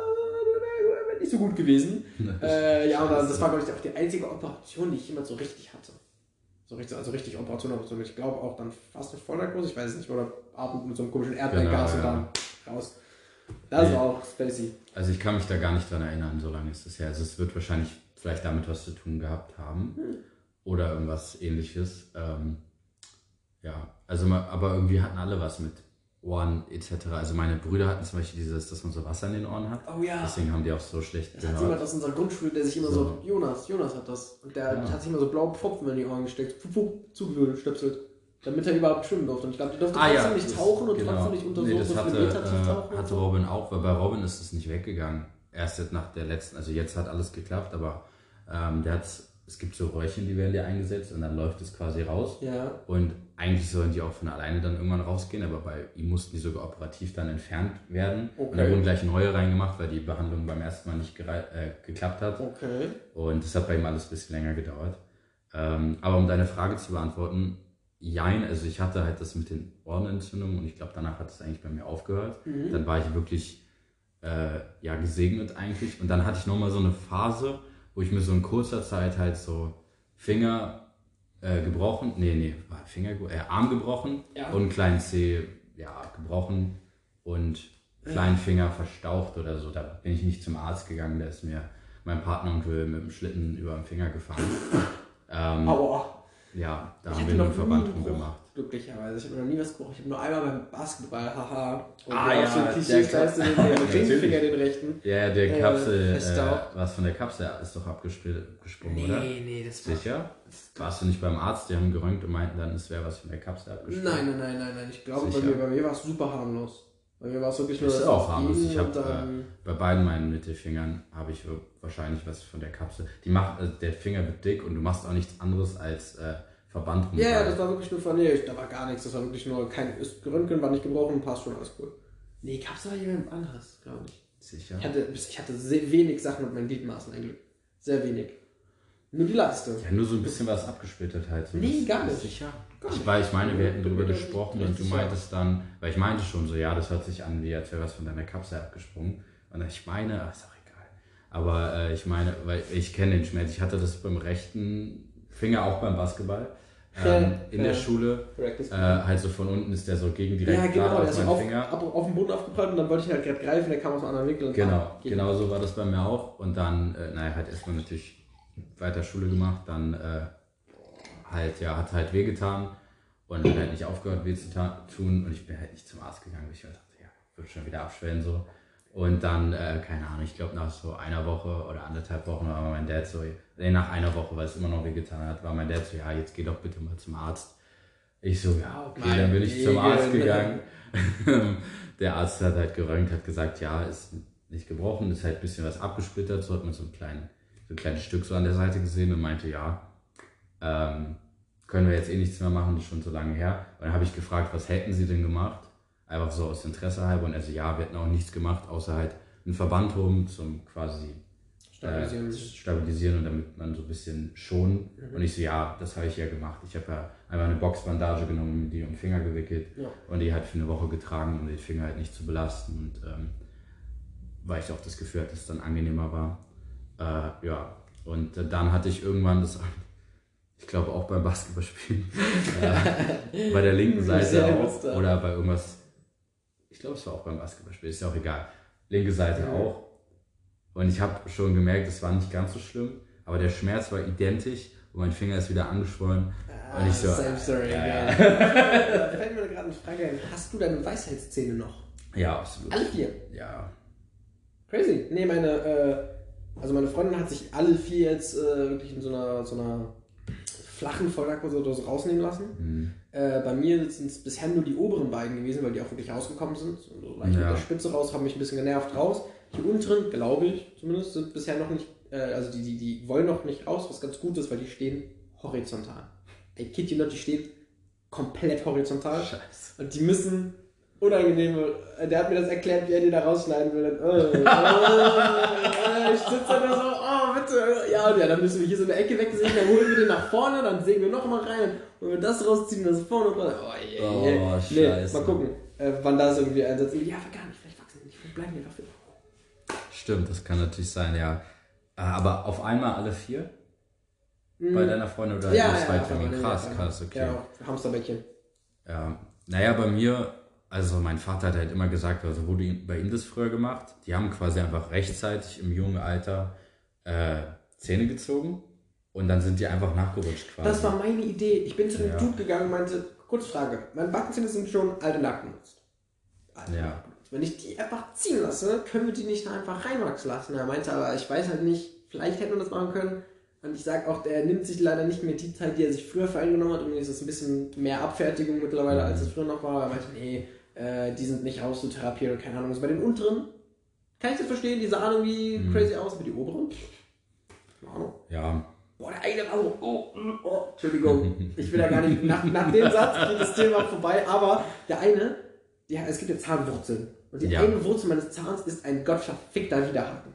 wär, nicht so gut gewesen. Äh, ja, und das war, glaube ich, auch die einzige Operation, die ich jemals so richtig hatte. So richtig, also richtig Operation, aber so, ich glaube auch dann fast eine Vollnarkose, ich weiß es nicht, oder Atmen mit so einem komischen Erdbeergas Genau, und ja. dann raus. Das Nee. war auch spacey. Also ich kann mich da gar nicht dran erinnern, so lange ist es her. Also es wird wahrscheinlich vielleicht damit was zu tun gehabt haben. Oder irgendwas ähnliches. Ähm, ja, also aber irgendwie hatten alle was mit Ohren etc. Also meine Brüder hatten zum Beispiel dieses, dass man so Wasser in den Ohren hat. Oh ja. Deswegen haben die auch so schlecht Das hat jemand gehört. aus unserer Grundschule, der sich immer so, So. Jonas, Jonas hat das. Und der Ja. hat sich immer so blaue Pfropfen in die Ohren gesteckt, zugestöpselt. Damit er überhaupt schwimmen durfte. Und ich glaube, der durfte trotzdem nicht das- tauchen und genau. trotzdem nicht unter nee, so hatte, Meter tief tauchen. äh, und hatte. Robin auch, weil bei Robin ist es nicht weggegangen. Erst jetzt nach der letzten, also jetzt hat alles geklappt, aber ähm, der hat, es gibt so Röhrchen, die werden dir eingesetzt und dann läuft es quasi raus. Ja, Und eigentlich sollen die auch von alleine dann irgendwann rausgehen, aber bei ihm mussten die sogar operativ dann entfernt werden. Und da Okay. wurden gleich neue reingemacht, weil die Behandlung beim ersten Mal nicht äh, geklappt hat. okay. Und das hat bei ihm alles ein bisschen länger gedauert. Ähm, aber um deine Frage zu beantworten, jein, also ich hatte halt das mit den Ohrenentzündungen und ich glaube, danach hat es eigentlich bei mir aufgehört. Mhm. Dann war ich wirklich äh, ja, gesegnet eigentlich. Und dann hatte ich nochmal so eine Phase, wo ich mir so in kurzer Zeit halt so Finger äh, gebrochen, nee, nee, Finger, ge- äh, Arm gebrochen Ja. und kleinen Zeh, ja, gebrochen und kleinen Finger verstaucht oder so. Da bin ich nicht zum Arzt gegangen, da ist mir mein Partneronkel mit dem Schlitten über den Finger gefahren. ähm, Aua. ja, da Ich haben wir noch einen Verband drum gemacht. Glücklicherweise. Ich habe noch nie was gebrochen. Ich habe nur einmal beim Basketball, haha. Und Ah, ja, so ein der Klischee-Scheiße, den. Ringfinger, den rechten. Ja, der Äh, Kapsel, äh, verstaucht. was von der Kapsel ist doch abgesprungen, oder? Nee, nee, das war... Sicher? Warst du nicht beim Arzt? Die haben geröntgt und meinten dann, es wäre was von der Kapsel abgesprungen. Nein, nein, nein, nein, nein. Ich glaube, bei mir, bei mir war es super harmlos. Bei mir war es wirklich nur Ist das auch harmlos. Ich habe äh, bei beiden meinen Mittelfingern habe ich wahrscheinlich was von der Kapsel. Die macht, äh, der Finger wird dick und du machst auch nichts anderes als äh, Verband rum. Ja, ja, das war wirklich nur von, nee, da war gar nichts. Das war wirklich nur kein Röntgen, war nicht gebrochen, passt schon, alles cool. Nee, Kapsel war jemand anderes, glaube ich. Sicher. Ich hatte, ich hatte sehr wenig Sachen mit meinen Gliedmaßen eigentlich. Sehr wenig. Nur die Leiste. Ja, nur so ein bisschen was abgesplittert halt. So Nee, gar nicht. Sicher. Gar Ich, weil ich meine, wir hätten darüber gesprochen und du meintest dann, weil ich meinte schon so, ja, das hört sich an, wie als wäre was von deiner Kapsel abgesprungen. Und ich meine, ach, ist auch egal. Aber äh, ich meine, weil ich kenne den Schmerz. Ich hatte das beim rechten Finger auch beim Basketball ähm, in der. Schule. Äh, halt so von unten ist der so gegen direkt ja, genau, auf meinen auf, Finger. ab, auf den Boden aufgeprallt und dann wollte ich ihn halt gerade greifen, der kam aus einem anderen Winkel. Und Genau, ah, genau so war das bei mir auch. Und dann, äh, naja, halt erstmal natürlich weiter Schule gemacht, dann äh, halt, ja, hat halt wehgetan und hat halt nicht aufgehört weh zu tun und ich bin halt nicht zum Arzt gegangen, weil ich mir dachte, ja, wird schon wieder abschwellen so. Und dann, äh, keine Ahnung, ich glaube nach so einer Woche oder anderthalb Wochen war mein Dad so, nee, nach einer Woche, weil es immer noch wehgetan hat, war mein Dad so, ja, jetzt geh doch bitte mal zum Arzt. Ich so, ja, okay, Mein dann bin ich zum Arzt gegangen. Der Arzt hat halt geröntgt, hat gesagt, ja, ist nicht gebrochen, ist halt ein bisschen was abgesplittert, so hat man so ein, klein, so ein kleines Stück so an der Seite gesehen und meinte, ja, ähm, können wir jetzt eh nichts mehr machen, das ist schon so lange her. Und dann habe ich gefragt, was hätten sie denn gemacht? Einfach so aus Interesse halber. Und er so, ja, wir hätten auch nichts gemacht, außer halt einen Verband rum zum quasi Stabilisieren. äh, stabilisieren und damit man so ein bisschen schonen. Und ich so, ja, das habe ich ja gemacht. Ich habe ja einmal eine Boxbandage genommen, die um den Finger gewickelt Ja. und die halt für eine Woche getragen, um den Finger halt nicht zu belasten. Und ähm, weil ich auch das Gefühl hatte, dass es dann angenehmer war. Äh, ja, und äh, dann hatte ich irgendwann das, Ich glaube auch beim Basketballspielen. ja, bei der linken Seite auch. Oder bei irgendwas. Ich glaube, es war auch beim Basketballspielen. Ist ja auch egal. Linke Seite ja. auch. Und ich habe schon gemerkt, es war nicht ganz so schlimm. Aber der Schmerz war identisch und mein Finger ist wieder angeschwollen. Ah, und ich so. Same story, ja. ja. da fällt mir gerade eine Frage ein. Hast du deine Weisheitszähne noch? Ja, absolut. Alle vier? Ja. Crazy. Nee, meine, äh, also meine Freundin hat sich alle vier jetzt äh, wirklich in so einer, so einer flachen Vollnarkose oder so rausnehmen lassen. Mhm. Äh, bei mir sind es bisher nur die oberen beiden gewesen, weil die auch wirklich rausgekommen sind. So leicht ja. mit der Spitze raus, haben mich ein bisschen genervt raus. Die unteren, glaube ich zumindest, sind bisher noch nicht, äh, also die, die, die wollen noch nicht raus, was ganz gut ist, weil die stehen horizontal. Ey, Kitty und die stehen komplett horizontal. Scheiße. Und die müssen unangenehme. Der hat mir das erklärt, wie er die da rausschneiden will. Und, oh, oh, ich sitze da so, oh, bitte. Ja, und ja, dann müssen wir hier so eine Ecke wegsägen, dann holen wir den nach vorne, dann sägen wir nochmal rein. Und wenn wir das rausziehen, das vorne und rein. Oh, yeah, yeah. oh scheiße. Nee, mal gucken, äh, wann das irgendwie einsetzt. Ja, aber gar nicht, vielleicht wachsen die nicht, vielleicht bleiben die einfach für. Stimmt, das kann natürlich sein, ja. Äh, aber auf einmal alle vier? Bei hm. deiner Freundin oder ja, ja, ja, Krass, krass, okay. Ja, Hamsterbäckchen. Ja, naja, bei mir also mein Vater hat halt immer gesagt, also wurde bei ihm das früher gemacht. Die haben quasi einfach rechtzeitig im jungen Alter äh, Zähne gezogen und dann sind die einfach nachgerutscht quasi. Das war meine Idee. Ich bin zu dem ja. Dude gegangen und meinte, kurze Frage, meine Backenzähne sind schon alte Nacken benutzt. Alte ja. Wenn ich die einfach ziehen lasse, können wir die nicht einfach reinwachsen lassen. Er meinte aber, ich weiß halt nicht, vielleicht hätte man das machen können. Und ich sage auch, der nimmt sich leider nicht mehr die Zeit, die er sich früher für eingenommen hat. Und ist es ein bisschen mehr Abfertigung mittlerweile, mhm. als es früher noch war. Er meinte, nee, äh, die sind nicht rauszutherapieren oder keine Ahnung. Also bei den unteren kann ich das verstehen, die sahen irgendwie mhm. crazy aus, aber die oberen? Keine Ahnung. Ja. Boah, der eine war so, oh, oh, Entschuldigung, ich will da gar nicht, nach, nach dem Satz geht das Thema vorbei, aber der eine, ja, es gibt ja Zahnwurzeln. Und die ja. eine Wurzel meines Zahns ist ein gottverfickter Widerhaken.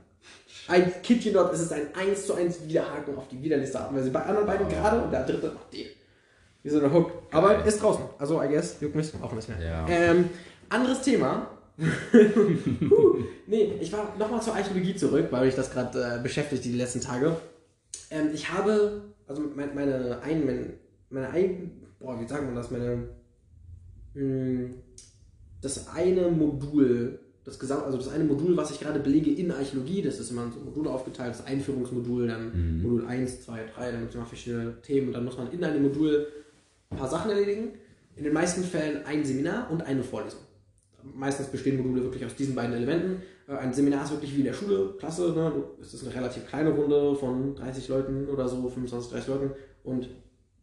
Ein Kitchen dort ist es ein 1 zu 1 Widerhaken auf die widerlichste Art und Weise. Bei anderen beiden oh. gerade und der dritte noch den. Wie so eine Hook. Aber Geil. ist draußen. Also, I guess, juckt mich auch ein bisschen. Ja. Ähm, anderes Thema. nee, ich war nochmal zur Archäologie zurück, weil mich das gerade äh, beschäftigt die letzten Tage. Ähm, ich habe, also meine, meine ein, meine, meine ein, boah, wie sagt man das, meine, mh, hm, das eine Modul, das Gesamt, also das eine Modul, was ich gerade belege in Archäologie, das ist immer in so Module aufgeteilt, das Einführungsmodul, dann mhm. Modul 1, 2, 3, dann gibt es immer verschiedene Themen und dann muss man in einem Modul ein paar Sachen erledigen. In den meisten Fällen ein Seminar und eine Vorlesung. Meistens bestehen Module wirklich aus diesen beiden Elementen. Äh, ein Seminar ist wirklich wie in der Schule, Klasse. Ne? Es ist eine relativ kleine Runde von 30 Leuten oder so, 25, 30 Leuten. Und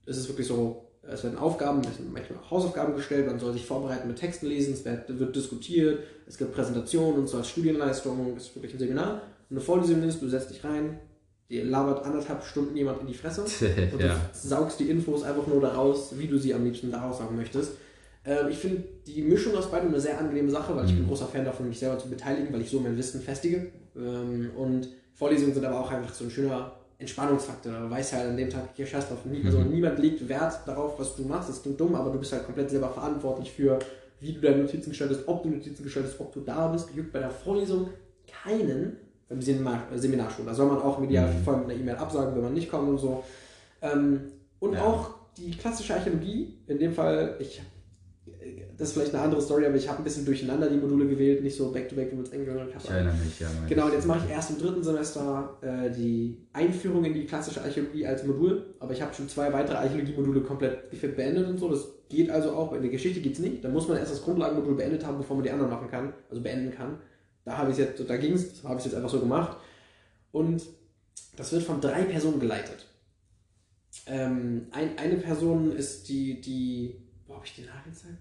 es ist wirklich so, es werden Aufgaben, es werden manchmal auch Hausaufgaben gestellt, man soll sich vorbereiten mit Texten lesen, es wird, wird diskutiert, es gibt Präsentationen und so als Studienleistung. Es ist wirklich ein Seminar. Und eine Vorlesung ist, du setzt dich rein, dir labert anderthalb Stunden jemand in die Fresse und ja. du saugst die Infos einfach nur daraus, wie du sie am liebsten daraus sagen möchtest. Ähm, ich finde die Mischung aus beidem eine sehr angenehme Sache, weil ich bin mhm. großer Fan davon, mich selber zu beteiligen, weil ich so mein Wissen festige. Ähm, und Vorlesungen sind aber auch einfach so ein schöner Entspannungsfaktor. Du weißt halt an dem Tag, hier scheiß drauf. Also mhm. niemand legt Wert darauf, was du machst. Das klingt dumm, aber du bist halt komplett selber verantwortlich für, wie du deine Notizen gestaltest, ob du Notizen gestaltest, ob du da bist. Juckt bei der Vorlesung keinen, beim Seminar, äh, Seminar schon. Da soll man auch im Idealfall mit einer E-Mail absagen, wenn man nicht kommt und so. Ähm, und ja. auch die klassische Archäologie, in dem Fall, ich das ist vielleicht eine andere Story, aber ich habe ein bisschen durcheinander die Module gewählt, nicht so back-to-back, wie man es eingehört hat. Ich erinnere mich, ja. Genau, und jetzt mache ich erst im dritten Semester äh, die Einführung in die klassische Archäologie als Modul, aber ich habe schon zwei weitere Archäologie-Module komplett beendet und so. Das geht also auch, in der Geschichte geht es nicht. Da muss man erst das Grundlagenmodul beendet haben, bevor man die anderen machen kann, also beenden kann. Da habe ich jetzt, da ging es, habe ich jetzt einfach so gemacht. Und das wird von drei Personen geleitet. Ähm, ein, eine Person ist die, die, wo habe ich den Nachgezeigt?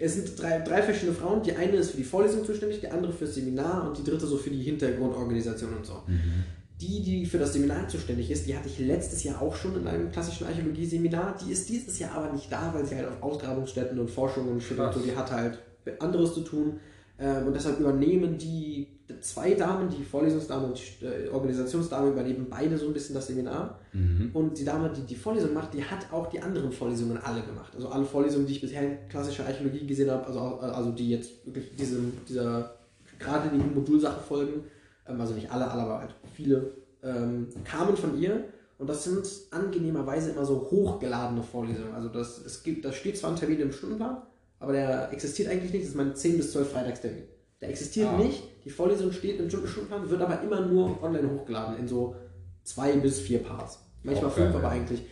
Es sind drei, drei verschiedene Frauen. Die eine ist für die Vorlesung zuständig, die andere für das Seminar und die dritte so für die Hintergrundorganisation und so. Mhm. Die, die für das Seminar zuständig ist, die hatte ich letztes Jahr auch schon in einem klassischen Archäologie-Seminar. Die ist dieses Jahr aber nicht da, weil sie halt auf Ausgrabungsstätten und Forschungen und so, die hat halt anderes zu tun. Ähm, und deshalb übernehmen die zwei Damen, die Vorlesungsdame und die äh, Organisationsdame, übernehmen beide so ein bisschen das Seminar. Mhm. Und die Dame, die die Vorlesung macht, die hat auch die anderen Vorlesungen alle gemacht. Also alle Vorlesungen, die ich bisher in klassischer Archäologie gesehen habe, also, also die jetzt wirklich diesem, dieser gerade in die Modulsache folgen, ähm, also nicht alle, alle, aber halt viele, ähm, kamen von ihr. Und das sind angenehmerweise immer so hochgeladene Vorlesungen. Also das, es gibt, das steht zwar ein Termin im Stundenplan, aber der existiert eigentlich nicht. Das ist mein 10 bis 12 Freitagstermin. Der existiert ah. nicht. Die Vorlesung steht im Stundenplan, wird aber immer nur online hochgeladen in so zwei bis vier Parts. Manchmal okay, fünf, aber eigentlich.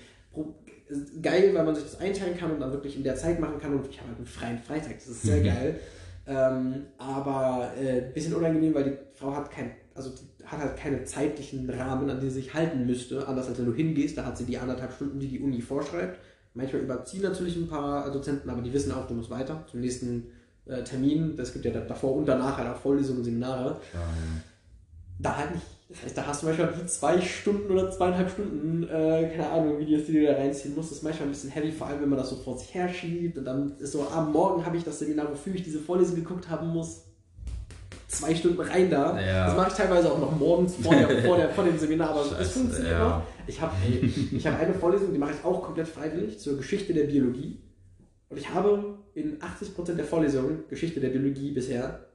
Geil, weil man sich das einteilen kann und dann wirklich in der Zeit machen kann. Und ich habe halt einen freien Freitag. Das ist sehr geil. Ähm, aber ein äh, bisschen unangenehm, weil die Frau hat kein, also hat halt keine zeitlichen Rahmen, an die sie sich halten müsste. Anders als wenn du hingehst, da hat sie die anderthalb Stunden, die die Uni vorschreibt. Manchmal überziehen natürlich ein paar Dozenten, aber die wissen auch, du musst weiter zum nächsten äh, Termin. Es gibt ja davor und danach halt auch Vorlesungen und Seminare. Ja, ja. Da halt nicht. Das heißt, da hast du manchmal wie zwei Stunden oder zweieinhalb Stunden, äh, keine Ahnung, Videos, die du da reinziehen musst. Das ist manchmal ein bisschen heavy, vor allem wenn man das so vor sich her schiebt. Und dann ist so, am Morgen habe ich das Seminar, wofür ich diese Vorlesung geguckt haben muss zwei Stunden rein da. Ja. Das mache ich teilweise auch noch morgens vor, der, vor, der, vor dem Seminar, aber es funktioniert ja. immer. Ich habe hab eine Vorlesung, die mache ich auch komplett freiwillig zur Geschichte der Biologie. Und ich habe in 80% der Vorlesungen Geschichte der Biologie bisher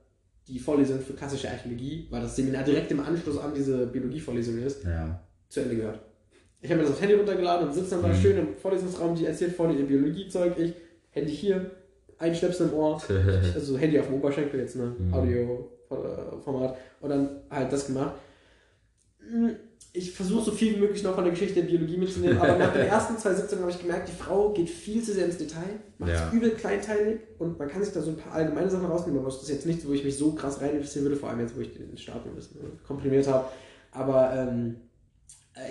die Vorlesung für klassische Archäologie, weil das Seminar direkt im Anschluss an diese Biologievorlesung ist, ja. zu Ende gehört. Ich habe mir das aufs Handy runtergeladen und sitze dann mal mhm. schön im Vorlesungsraum, die erzählt vorne ihr Biologiezeug, ich, Handy hier, ein Stöpsel im Ohr, also Handy auf dem Oberschenkel jetzt, ne, mhm. Audio, Format und dann halt das gemacht. Ich versuche so viel wie möglich noch von der Geschichte der Biologie mitzunehmen, aber nach den ersten zwei Sitzungen habe ich gemerkt, die Frau geht viel zu sehr ins Detail, macht es ja. übel kleinteilig und man kann sich da so ein paar allgemeine Sachen rausnehmen, aber das ist jetzt nichts, wo ich mich so krass rein investieren würde, vor allem jetzt, wo ich den Start ein bisschen komprimiert habe. Aber ähm,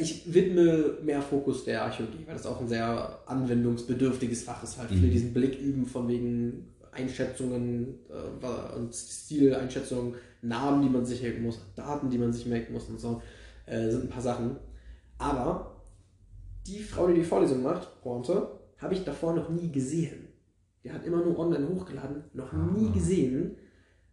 ich widme mehr Fokus der Archäologie, weil das auch ein sehr anwendungsbedürftiges Fach ist, halt mhm. für diesen Blick üben von wegen Einschätzungen äh, und Stileinschätzungen, Namen, die man sich merken muss, Daten, die man sich merken muss und so, äh, sind ein paar Sachen. Aber die Frau, die die Vorlesung macht, Pointe, habe ich davor noch nie gesehen. Die hat immer nur online hochgeladen, noch nie ah. gesehen.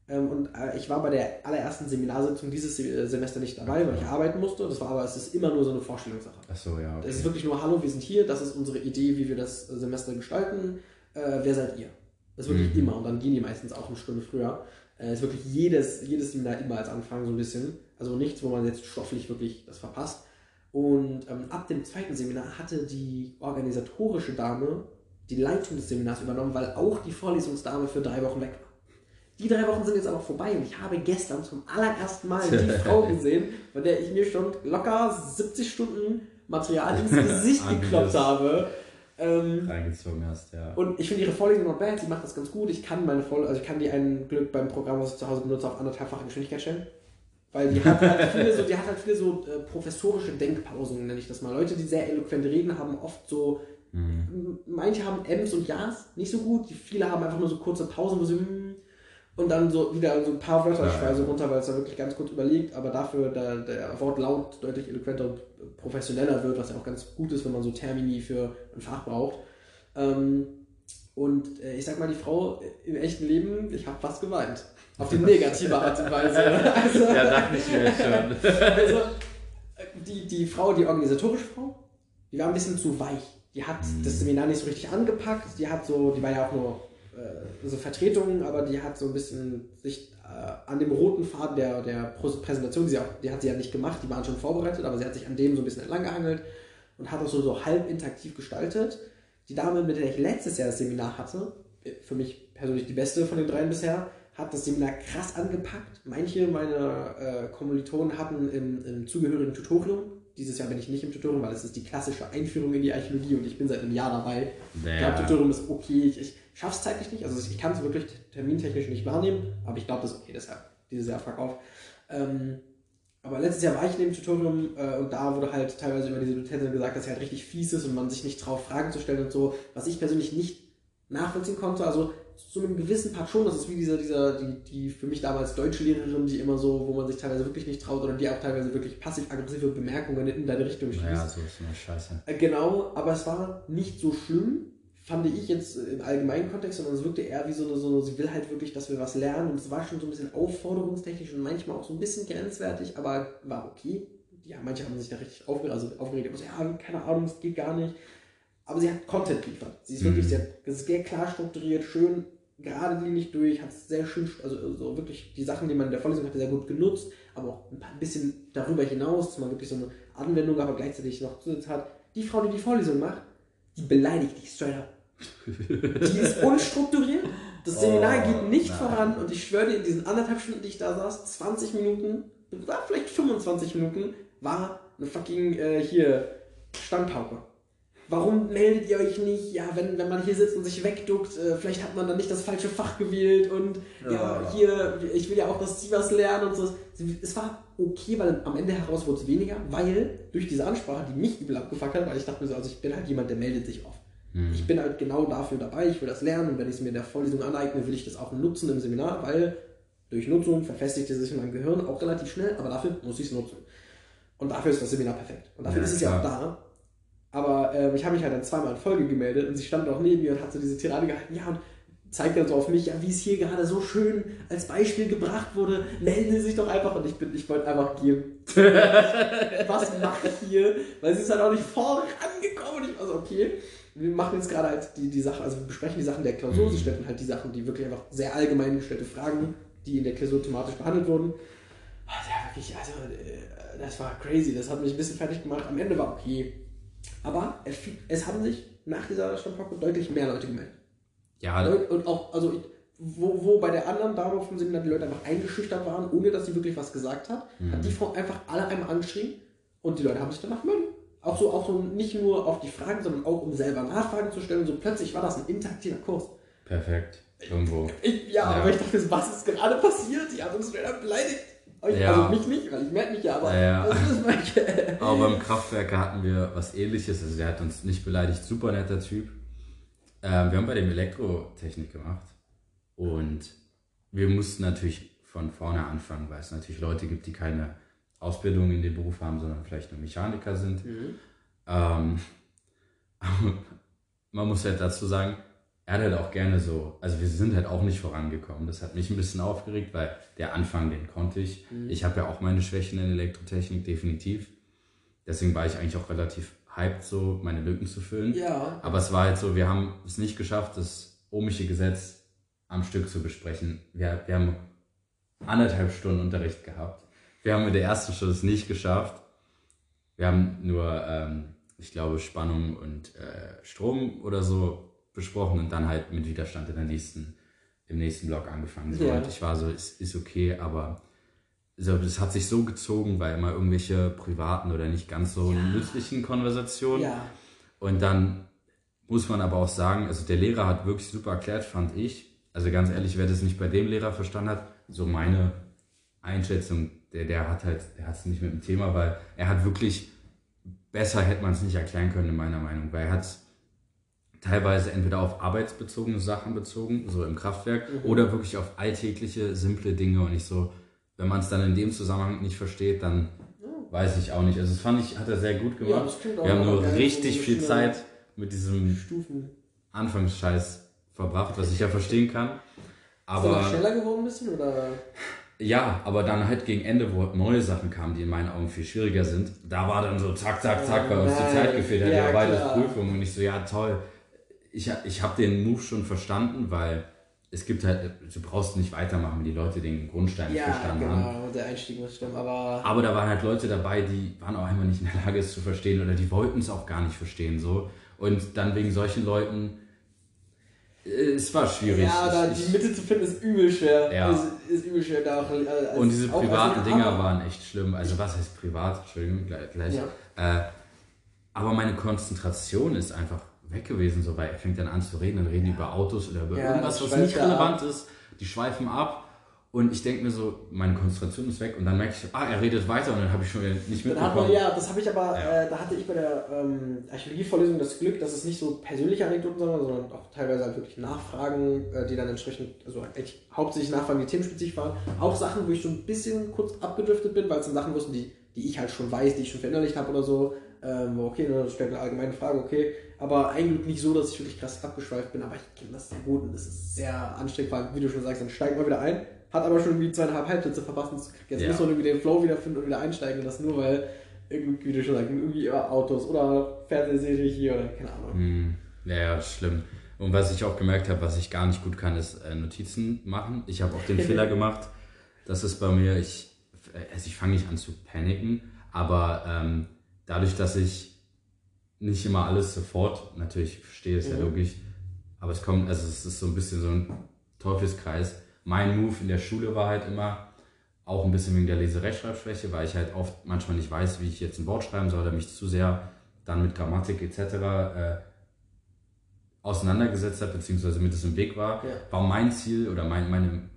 Ähm, und äh, ich war bei der allerersten Seminarsitzung dieses äh, Semester nicht dabei, weil ich arbeiten musste. Das war aber, es ist immer nur so eine Vorstellungssache. Ach so, ja. Okay. Es ist wirklich nur, hallo, wir sind hier, das ist unsere Idee, wie wir das Semester gestalten. Äh, wer seid ihr? Das ist wirklich mhm. immer. Und dann gehen die meistens auch eine Stunde früher. Es äh, ist wirklich jedes, jedes Seminar immer als Anfang so ein bisschen. Also nichts, wo man jetzt stofflich wirklich das verpasst. Und ähm, ab dem zweiten Seminar hatte die organisatorische Dame die Leitung des Seminars übernommen, weil auch die Vorlesungsdame für drei Wochen weg war. Die drei Wochen sind jetzt aber vorbei und ich habe gestern zum allerersten Mal die Frau gesehen, bei der ich mir schon locker 70 Stunden Material ins Gesicht gekloppt habe ähm, reingezogen hast, ja. Und ich finde ihre Vorlesung not bad, sie macht das ganz gut. Ich kann meine Vorlesung, also ich kann die ein Glück beim Programm, was ich zu Hause benutze, auf anderthalbfache Geschwindigkeit stellen. Weil die hat halt viele so, die hat halt viele so äh, professorische Denkpausen, nenne ich das mal. Leute, die sehr eloquent reden, haben oft so, mhm. manche haben Ms und Ja's nicht so gut, die viele haben einfach nur so kurze Pausen, wo sie mm, und dann so wieder so ein paar Wörter ja, schweiße ja. runter, weil es da wirklich ganz kurz überlegt, aber dafür der, der Wortlaut deutlich eloquenter und professioneller wird, was ja auch ganz gut ist, wenn man so Termini für ein Fach braucht. Ähm, und äh, ich sag mal, die Frau im echten Leben, ich habe fast geweint. Auf die negative Art und Weise. Also, ja, dachte ich mir schon. also, die, die Frau, die organisatorische Frau, die war ein bisschen zu weich. Die hat das Seminar nicht so richtig angepackt. Die hat so, die war ja auch nur äh, so Vertretungen, aber die hat so ein bisschen sich äh, an dem roten Faden der, der Präsentation, die, sie auch, die hat sie ja nicht gemacht, die waren schon vorbereitet, aber sie hat sich an dem so ein bisschen entlang gehangelt und hat das so, so halb interaktiv gestaltet. Die Dame, mit der ich letztes Jahr das Seminar hatte, für mich persönlich die beste von den dreien bisher, hat das Seminar krass angepackt. Manche meiner äh, Kommilitonen hatten im, im zugehörigen Tutorium dieses Jahr bin ich nicht im Tutorium, weil es ist die klassische Einführung in die Archäologie und ich bin seit einem Jahr dabei. Ja. Ich glaube, Tutorium ist okay. Ich, ich schaffe es zeitlich nicht. Also ich kann es wirklich termintechnisch nicht wahrnehmen, aber ich glaube, das ist okay, deshalb dieses Jahr Verkauf. Ähm, aber letztes Jahr war ich in dem Tutorium äh, und da wurde halt teilweise über diese Dozentin gesagt, dass sie halt richtig fies ist und man sich nicht traut, Fragen zu stellen und so, was ich persönlich nicht nachvollziehen konnte. Also zu einem gewissen Part schon, das ist wie dieser, dieser, die, die für mich damals deutsche Lehrerin, die immer so, wo man sich teilweise wirklich nicht traut oder die auch teilweise wirklich passiv-aggressive Bemerkungen in deine Richtung schließt. Ja, so ist immer scheiße. Äh, genau, aber es war nicht so schlimm, fand ich jetzt im allgemeinen Kontext, sondern es wirkte eher wie so eine, so eine, sie will halt wirklich, dass wir was lernen und es war schon so ein bisschen aufforderungstechnisch und manchmal auch so ein bisschen grenzwertig, aber war okay. Ja, manche haben sich da richtig aufgeregt, also aufgeregt, aber so, ja, keine Ahnung, es geht gar nicht aber sie hat Content geliefert. Sie ist wirklich mhm. sehr, sehr klar strukturiert, schön gerade linig durch, hat sehr schön, also so wirklich die Sachen, die man in der Vorlesung hatte, sehr gut genutzt, aber auch ein, paar, ein bisschen darüber hinaus, dass man wirklich so eine Anwendung, aber gleichzeitig noch Zusatz hat. Die Frau, die die Vorlesung macht, die beleidigt dich straight up. Die ist unstrukturiert. Das Seminar Oh, geht nicht nein. voran und ich schwöre dir, in diesen anderthalb Stunden, die ich da saß, 20 Minuten, vielleicht 25 Minuten, war eine fucking äh, hier Standpauke. Warum meldet ihr euch nicht? Ja, wenn, wenn man hier sitzt und sich wegduckt, äh, vielleicht hat man dann nicht das falsche Fach gewählt und ja, Ja. hier, ich will ja auch, dass sie was lernen und so. Es war okay, weil am Ende heraus wurde es weniger, weil durch diese Ansprache, die mich übel abgefuckt hat, weil ich dachte mir so, also ich bin halt jemand, der meldet sich oft. Hm. Ich bin halt genau dafür dabei, ich will das lernen und wenn ich es mir in der Vorlesung aneigne, will ich das auch nutzen im Seminar, weil durch Nutzung verfestigt es sich in meinem Gehirn auch relativ schnell, aber dafür muss ich es nutzen. Und dafür ist das Seminar perfekt. Und dafür Ja, ist es ja auch da. Aber ähm, ich habe mich halt dann zweimal in Folge gemeldet und sie stand auch neben mir und hat so diese Tirade gehalten, ja, und zeigt dann so auf mich, ja, wie es hier gerade so schön als Beispiel gebracht wurde, melden Sie sich doch einfach und ich bin, ich wollte einfach gehen. Was mache ich hier? Weil sie ist halt auch nicht vorangekommen und ich war so, okay, wir machen jetzt gerade halt die, die Sache, also wir besprechen die Sachen der Klausur, sie stellten halt die Sachen, die wirklich einfach sehr allgemein gestellte Fragen, die in der Klausur thematisch behandelt wurden. Also, ja, wirklich, also, äh, das war crazy, das hat mich ein bisschen fertig gemacht. Am Ende war okay. Aber es, es haben sich nach dieser Standpauke deutlich mehr Leute gemeldet. Ja, Und, und auch, also, ich- wo, wo bei der anderen Dame vom Seminar die Leute einfach eingeschüchtert waren, ohne dass sie wirklich was gesagt hat, hat die Frau einfach alle einmal angeschrien und die Leute haben sich danach gemeldet. Auch so, auch so nicht nur auf die Fragen, sondern auch um selber Nachfragen zu stellen. So plötzlich war das ein interaktiver Kurs. perfekt. Irgendwo. Ich, ja, Ja. aber ich dachte, was ist gerade passiert? Die haben uns schneller beleidigt. Euch- Ja. Also mich nicht, weil ich merke mich ja, aber Ja, ja. das ist mein Aber beim Kraftwerker hatten wir was ähnliches. Also der hat uns nicht beleidigt, super netter Typ. Ähm, wir haben bei dem Elektrotechnik gemacht. Und wir mussten natürlich von vorne anfangen, weil es natürlich Leute gibt, die keine Ausbildung in dem Beruf haben, sondern vielleicht nur Mechaniker sind. Ähm, aber man muss halt dazu sagen, er hat halt auch gerne so, also wir sind halt auch nicht vorangekommen. Das hat mich ein bisschen aufgeregt, weil der Anfang, den konnte ich. Ich habe ja auch meine Schwächen in Elektrotechnik, definitiv. Deswegen war ich eigentlich auch relativ hyped, so meine Lücken zu füllen. Ja. Aber es war halt so, wir haben es nicht geschafft, das ohmische Gesetz am Stück zu besprechen. Wir, wir haben anderthalb Stunden Unterricht gehabt. Wir haben in der ersten Stunde es nicht geschafft. Wir haben nur, ähm, ich glaube, Spannung und äh, Strom oder so besprochen und dann halt mit Widerstand in der nächsten, im nächsten Block angefangen. So. Ja. Und ich war so, ist, ist okay, aber so, das hat sich so gezogen, weil immer irgendwelche privaten oder nicht ganz so nützlichen Konversationen. Ja. Und dann muss man aber auch sagen, also der Lehrer hat wirklich super erklärt, fand ich. Also ganz ehrlich, wer das nicht bei dem Lehrer verstanden hat, so meine Einschätzung, der, der hat halt, der hat es nicht mit dem Thema, weil er hat wirklich, besser hätte man es nicht erklären können, in meiner Meinung, weil er hat teilweise entweder auf arbeitsbezogene Sachen bezogen, so im Kraftwerk, oder wirklich auf alltägliche, simple Dinge und nicht so, wenn man es dann in dem Zusammenhang nicht versteht, dann weiß ich auch nicht. Also das fand ich, hat er sehr gut Ja, gemacht. das klingt auch Wir haben nur richtig viel. Zeit mit diesem Stufen. Anfangsscheiß verbracht, was ich ja verstehen kann. Ist er Aber schneller geworden ein bisschen? Oder? ja, aber dann halt gegen Ende, wo neue Sachen kamen, die in meinen Augen viel schwieriger sind, da war dann so zack, zack, zack, weil uns die. Zeit gefehlt hat, Ja, ja, beides klar. Prüfung und ich so, ja toll. Ich, ich habe den Move schon verstanden, weil es gibt halt, du brauchst nicht weitermachen, wenn die Leute den Grundstein nicht Ja, verstanden haben. genau, der Einstieg muss stimmen, aber. Aber da waren halt Leute dabei, die waren auch einfach nicht in der Lage, es zu verstehen oder die wollten es auch gar nicht verstehen. so Und dann wegen solchen Leuten, es war schwierig. Ja, da die Mitte zu finden ist übel schwer. Ja. Ist, ist übel schwer da auch. äh, als- und diese privaten. Dinger waren echt schlimm. Also was heißt privat? Entschuldigung, gleich. gleich. Ja. Äh, aber meine Konzentration ist einfach weg gewesen, so, weil er fängt dann an zu reden, dann reden die über Autos oder über Ja, irgendwas, was nicht relevant ist. Die schweifen ab. Und ich denke mir so, meine Konzentration ist weg und dann merke ich, ah, er redet weiter und dann habe ich schon wieder nicht Dann hat man, mitbekommen. ja, das habe ich aber, Ja. äh, da hatte ich bei der ähm, Archäologievorlesung das Glück, dass es nicht so persönliche Anekdoten sondern, sondern auch teilweise halt wirklich Nachfragen, äh, die dann entsprechend, also eigentlich hauptsächlich Nachfragen, die themenspezifisch waren. Auch Sachen, wo ich so ein bisschen kurz abgedriftet bin, weil es dann Sachen wussten, die, die ich halt schon weiß, die ich schon verinnerlicht habe oder so. Ähm, okay, dann stellt eine allgemeine Frage, okay. Aber eigentlich nicht so, dass ich wirklich krass abgeschweift bin, aber ich kenne das sehr gut und das ist sehr anstrengend, weil, wie du schon sagst, dann steigt man wieder ein, hat aber schon irgendwie zweieinhalb Halbsätze verpasst und jetzt Ja. muss man irgendwie den Flow wieder finden und wieder einsteigen und das nur, weil irgendwie, wie du schon sagst, irgendwie über Autos oder Fernsehserie hier oder keine Ahnung. Hm, ja, schlimm. Und was ich auch gemerkt habe, was ich gar nicht gut kann, ist äh, Notizen machen. Ich habe auch den Fehler gemacht, das ist bei mir, ich, also ich fange nicht an zu paniken, aber ähm, dadurch, dass ich nicht immer alles sofort, natürlich ich verstehe es mhm. ja logisch, aber es kommt, also es ist so ein bisschen so ein Teufelskreis. Mein Move in der Schule war halt immer, auch ein bisschen wegen der Leserechtschreibschwäche, weil ich halt oft manchmal nicht weiß, wie ich jetzt ein Wort schreiben soll oder mich zu sehr dann mit Grammatik etc. Äh, auseinandergesetzt habe, beziehungsweise mit es im Weg war, ja. war mein Ziel oder mein, meine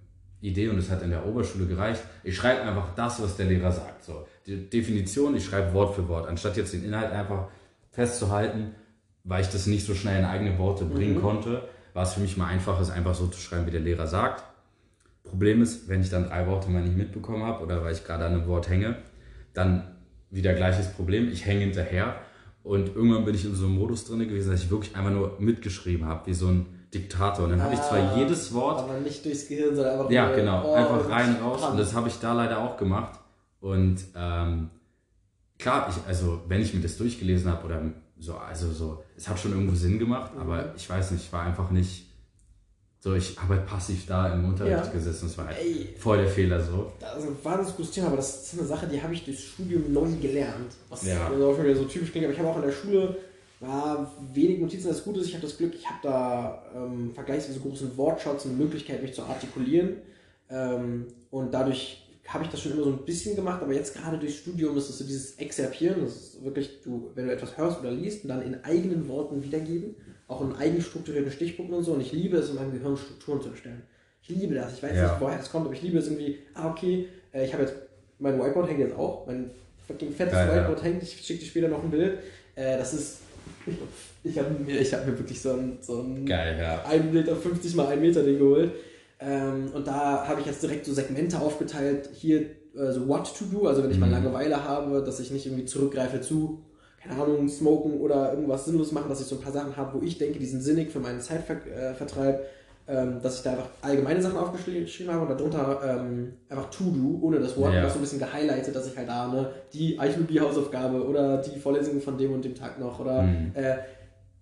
Idee und es hat in der Oberschule gereicht. Ich schreibe einfach das, was der Lehrer sagt. So, die Definition, ich schreibe Wort für Wort, anstatt jetzt den Inhalt einfach festzuhalten, weil ich das nicht so schnell in eigene Worte bringen mhm. konnte, war es für mich mal einfach, es einfach so zu schreiben, wie der Lehrer sagt. Problem ist, wenn ich dann drei Worte mal nicht mitbekommen habe oder weil ich gerade an einem Wort hänge, dann wieder gleiches Problem. Ich hänge hinterher und irgendwann bin ich in so einem Modus drin gewesen, dass ich wirklich einfach nur mitgeschrieben habe, wie so ein Diktator. Und dann ah, habe ich zwar ah, jedes Wort. Aber nicht durchs Gehirn, sondern einfach. Ja, genau. Oh, einfach rein, raus. Und das habe ich da leider auch gemacht. Und ähm, klar, ich, also wenn ich mir das durchgelesen habe oder so, also so, es hat schon irgendwo Sinn gemacht, mhm. aber ich weiß nicht, ich war einfach nicht so, ich habe halt passiv da im Unterricht ja. gesessen. Das war halt Ey, voll der Fehler so. Das ist ein wahnsinnig gutes Thema, aber das ist eine Sache, die habe ich durchs Studium neu gelernt. Was ja. also wieder so typisch klingt. Aber ich habe auch in der Schule war wenig Notizen. Das Gute ist, ich habe das Glück, ich habe da ähm, vergleichsweise großen Wortschatz und Möglichkeit, mich zu artikulieren. Ähm, und dadurch habe ich das schon immer so ein bisschen gemacht, aber jetzt gerade durchs Studium ist es so dieses Exerpieren. Das ist wirklich, du, wenn du etwas hörst oder liest und dann in eigenen Worten wiedergeben auch in eigenstrukturierten Stichpunkten und so. Und ich liebe es, in meinem Gehirn Strukturen zu erstellen. Ich liebe das. Ich weiß ja. nicht, woher das kommt, aber ich liebe es irgendwie, ah, okay, äh, ich habe jetzt, mein Whiteboard hängt jetzt auch, mein fucking fettes ja, Whiteboard ja. hängt, ich schicke dir später noch ein Bild. Äh, das ist, ich habe mir, hab mir wirklich so ein, so ein Geil, ja. 1 Meter 50 mal 1 Meter Ding geholt. Ähm, und da habe ich jetzt direkt so Segmente aufgeteilt. Hier äh, so what to do, also wenn ich mhm. mal Langeweile habe, dass ich nicht irgendwie zurückgreife zu keine Ahnung, smoken oder irgendwas sinnlos machen, dass ich so ein paar Sachen habe, wo ich denke, die sind sinnig für meinen Zeitvertreib, ähm, dass ich da einfach allgemeine Sachen aufgeschrieben habe und darunter ähm, einfach To-Do, ohne das Wort, ja. so ein bisschen gehighlightet, dass ich halt da ne, die Archäologie-Hausaufgabe oder die Vorlesung von dem und dem Tag noch oder mhm. äh,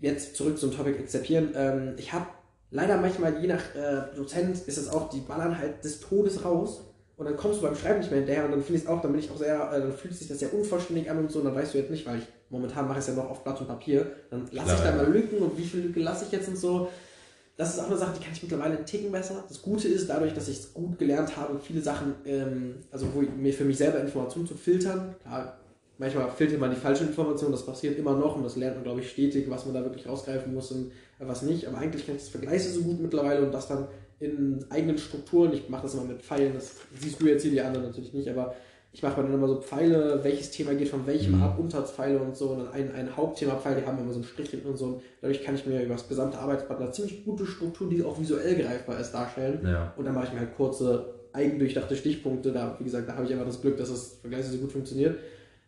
jetzt zurück zum Topic Exzipieren. Ähm, ich habe leider manchmal, je nach äh, Dozent, ist es auch, die ballern halt des Todes raus und dann kommst du beim Schreiben nicht mehr hinterher und dann finde ich es auch, dann bin ich auch sehr, äh, dann fühlt sich das sehr unvollständig an und so, und dann weißt du jetzt nicht, weil ich momentan mache ich es ja noch auf Blatt und Papier, dann lasse ich da mal Lücken und wie viele Lücken lasse ich jetzt und so. Das ist auch eine Sache, die kann ich mittlerweile einen Ticken besser. Das Gute ist, dadurch, dass ich es gut gelernt habe, viele Sachen, ähm, also wo ich, mir für mich selber Informationen zu filtern, klar, manchmal filtert man die falsche Information, das passiert immer noch und das lernt man, glaube ich, stetig, was man da wirklich rausgreifen muss und was nicht. Aber eigentlich kann ich das vergleichen so gut mittlerweile und das dann in eigenen Strukturen. Ich mache das immer mit Pfeilen, das siehst du jetzt hier die anderen natürlich nicht, aber ich mache dann immer so Pfeile, welches Thema geht von welchem mhm. ab, Unterpfeile und so. Und dann ein, ein Hauptthema-Pfeil, die haben immer so einen Strich hinten und so. Und dadurch kann ich mir über das gesamte Arbeitsblatt eine ziemlich gute Struktur, die auch visuell greifbar ist, darstellen. Ja. Und dann mache ich mir halt kurze, eigendurchdachte Stichpunkte. Da, wie gesagt, da habe ich einfach das Glück, dass es vergleichsweise gut funktioniert.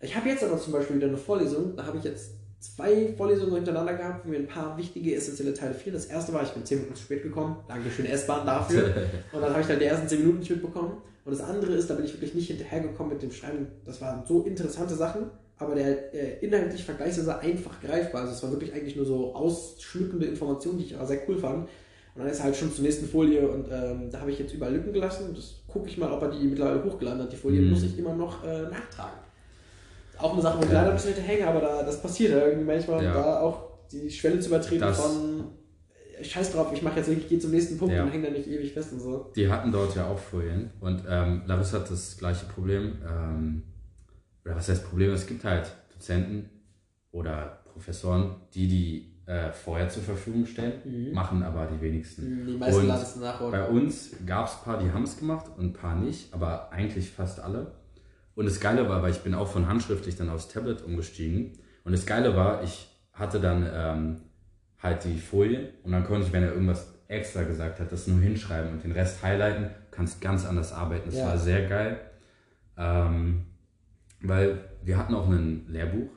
Ich habe jetzt aber zum Beispiel wieder eine Vorlesung, da habe ich jetzt zwei Vorlesungen hintereinander gehabt, wo mir ein paar wichtige, essentielle Teile fehlen. Das erste war, ich bin 10 Minuten zu spät gekommen. Dankeschön S-Bahn dafür. und dann habe ich dann die ersten 10 Minuten nicht mitbekommen. Und das andere ist, da bin ich wirklich nicht hinterhergekommen mit dem Schreiben. Das waren so interessante Sachen, aber der äh, inhaltlich vergleichsweise einfach greifbar. Also es war wirklich eigentlich nur so ausschmückende Informationen, die ich aber sehr cool fand. Und dann ist er halt schon zur nächsten Folie und ähm, da habe ich jetzt überall Lücken gelassen. Das gucke ich mal, ob er die mittlerweile hochgeladen hat. Die Folie mhm. muss ich immer noch äh, nachtragen auch eine Sache, wo ich leider ein bisschen hinterhänge, aber da, das passiert ja irgendwie manchmal, ja. da auch die Schwelle zu übertreten das, von Scheiß drauf, ich mache jetzt wirklich, gehe zum nächsten Punkt ja. und hänge da nicht ewig fest und so. Die hatten dort ja auch Folien und ähm, Larissa hat das gleiche Problem. Ähm, oder was heißt Problem? Es gibt halt Dozenten oder Professoren, die die äh, vorher zur Verfügung stellen, mhm. machen aber die wenigsten. Mhm, die meisten laden es nach. Bei uns gab es ein paar, die haben es gemacht und ein paar nicht, aber eigentlich fast alle. Und das Geile war, weil ich bin auch von handschriftlich dann aufs Tablet umgestiegen. Und das Geile war, ich hatte dann ähm, halt die Folien und dann konnte ich, wenn er irgendwas extra gesagt hat, das nur hinschreiben und den Rest highlighten. kannst ganz anders arbeiten. Das ja. war sehr geil. Ähm, weil wir hatten auch ein Lehrbuch.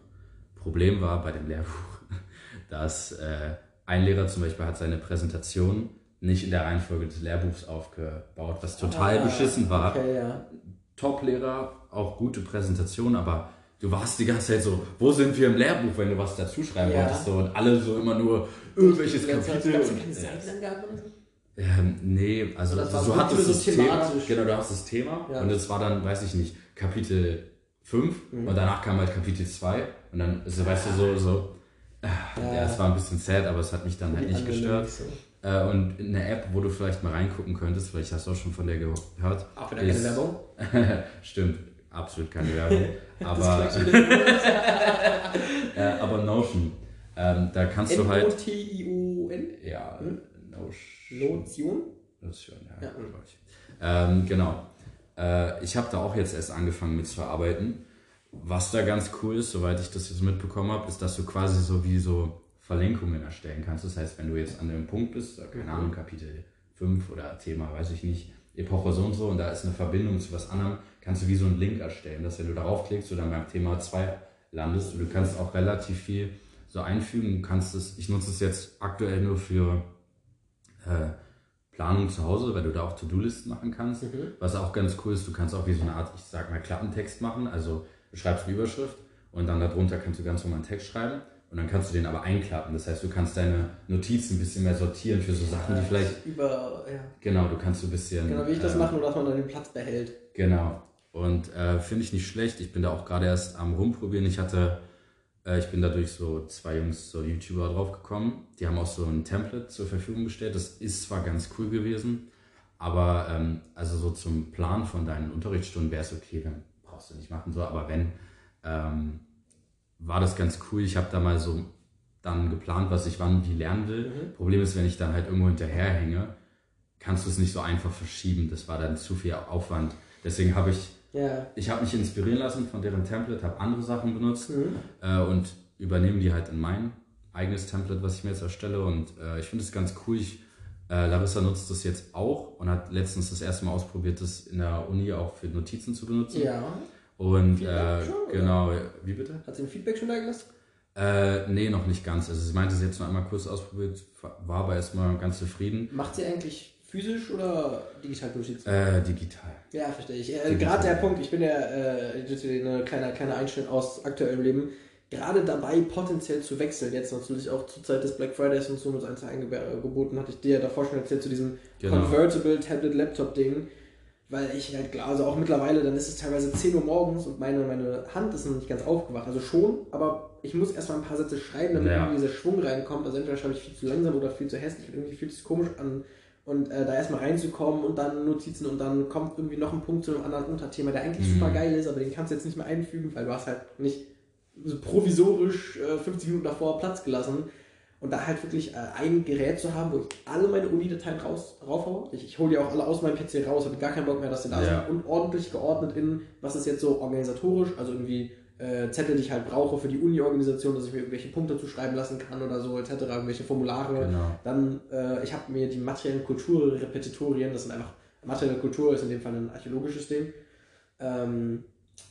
Problem war bei dem Lehrbuch, dass äh, ein Lehrer zum Beispiel hat seine Präsentation nicht in der Reihenfolge des Lehrbuchs aufgebaut, was total ah, beschissen war. Okay, ja. Top-Lehrer, auch gute Präsentation, aber du warst die ganze Zeit so, wo sind wir im Lehrbuch, wenn du was dazu schreiben Ja. wolltest, so, und alle so immer nur irgendwelches Kapitel. keine oder so? ähm, nee, also Das war so so hattest so das Thema, genau, du hast das Thema Ja. und es war dann, weiß ich nicht, Kapitel 5 Mhm. und danach kam halt Kapitel 2 und dann, also, weißt du, so, so, ja, Ja. es war ein bisschen sad, aber es hat mich dann halt nicht gestört. so. Äh, und eine App, wo du vielleicht mal reingucken könntest, vielleicht hast du auch schon von der gehört. Auch wieder keine Werbung. Stimmt, absolut keine Werbung. aber, äh, aber Notion, ähm, da kannst du halt, N-O-T-I-O-N. ja, Hm? Notion. Notion? Notion, ja, Ja. Ähm, genau. Äh, ich habe da auch jetzt erst angefangen mit zu arbeiten. Was da ganz cool ist, soweit ich das jetzt mitbekommen habe, ist, dass du quasi so wie so Verlinkungen erstellen kannst. Das heißt, wenn du jetzt an dem Punkt bist, keine Mhm. Ahnung, Kapitel 5 oder Thema, weiß ich nicht, Epoche so und so, und da ist eine Verbindung zu was anderem, kannst du wie so einen Link erstellen, dass wenn du darauf klickst, du dann beim Thema 2 landest. Und du kannst auch relativ viel so einfügen. Du kannst es, ich nutze es jetzt aktuell nur für äh, Planung zu Hause, weil du da auch To-Do-Listen machen kannst. Mhm. Was auch ganz cool ist, du kannst auch wie so eine Art, ich sag mal, Klappentext machen. Also du schreibst eine Überschrift und dann darunter kannst du ganz normal einen Text schreiben und dann kannst du den aber einklappen. Das heißt, du kannst deine Notizen ein bisschen mehr sortieren für so Sachen, die vielleicht, Über, ja. genau, du kannst so ein bisschen. Genau, wie ich das äh, mache, nur dass man dann den Platz behält. Genau. Und äh, finde ich nicht schlecht. Ich bin da auch gerade erst am rumprobieren. Ich hatte, äh, ich bin dadurch so zwei Jungs, so YouTuber draufgekommen. Die haben auch so ein Template zur Verfügung gestellt. Das ist zwar ganz cool gewesen, aber ähm, also so zum Plan von deinen Unterrichtsstunden wäre es okay, wenn brauchst du nicht machen so. Aber wenn ähm, war das ganz cool. Ich habe da mal so dann geplant, was ich wann wie lernen will. Mhm. Problem ist, wenn ich dann halt irgendwo hinterherhänge, kannst du es nicht so einfach verschieben. Das war dann zu viel Aufwand. Deswegen habe ich, Ja. ich habe mich inspirieren lassen von deren Template, habe andere Sachen benutzt Mhm. äh, und übernehme die halt in mein eigenes Template, was ich mir jetzt erstelle. Und äh, ich finde es ganz cool. Ich, äh, Larissa nutzt das jetzt auch und hat letztens das erste Mal ausprobiert, das in der Uni auch für Notizen zu benutzen. Ja. Und äh, schon, oder? genau, wie bitte? Hat sie ein Feedback schon da gelassen? Äh, nee, noch nicht ganz. Also sie meinte, sie hat es nur einmal kurz ausprobiert, war aber erstmal ganz zufrieden. Macht sie eigentlich physisch oder digital Notizen? Äh, digital. Ja, verstehe ich. Äh. Gerade der Punkt, ich bin ja äh, eine kleine, kleine Einschnitt aus aktuellem Leben, gerade dabei potenziell zu wechseln. Jetzt natürlich auch zur Zeit des Black Fridays und so mit eins eingeboten, hatte ich dir ja davor schon erzählt zu diesem Genau. Convertible Tablet Laptop Ding. Weil ich halt klar, also auch mittlerweile, dann ist es teilweise 10 Uhr morgens und meine, meine Hand ist noch nicht ganz aufgewacht. Also schon, aber ich muss erstmal ein paar Sätze schreiben, damit Ja. irgendwie dieser Schwung reinkommt. Also entweder schreibe ich viel zu langsam oder viel zu hässlich und irgendwie fühlt es sich komisch an. Und äh, da erstmal reinzukommen und dann Notizen und dann kommt irgendwie noch ein Punkt zu einem anderen Unterthema, der eigentlich Mhm. super geil ist, aber den kannst du jetzt nicht mehr einfügen, weil du hast halt nicht so provisorisch äh, 50 Minuten davor Platz gelassen. Und da halt wirklich äh, ein Gerät zu haben, wo ich alle meine Uni-Dateien raus, raufhaue. Ich, ich hole die auch alle aus meinem PC raus, habe gar keinen Bock mehr, dass sie da Ja. sind. Und ordentlich geordnet in, was ist jetzt so organisatorisch, also irgendwie äh, Zettel, die ich halt brauche für die Uni-Organisation, dass ich mir irgendwelche Punkte zuschreiben lassen kann oder so, etc., irgendwelche Formulare. Genau. Dann, äh, ich habe mir die materiellen Kulturrepetitorien, das sind einfach, materielle Kultur ist in dem Fall ein archäologisches Ding. Ähm,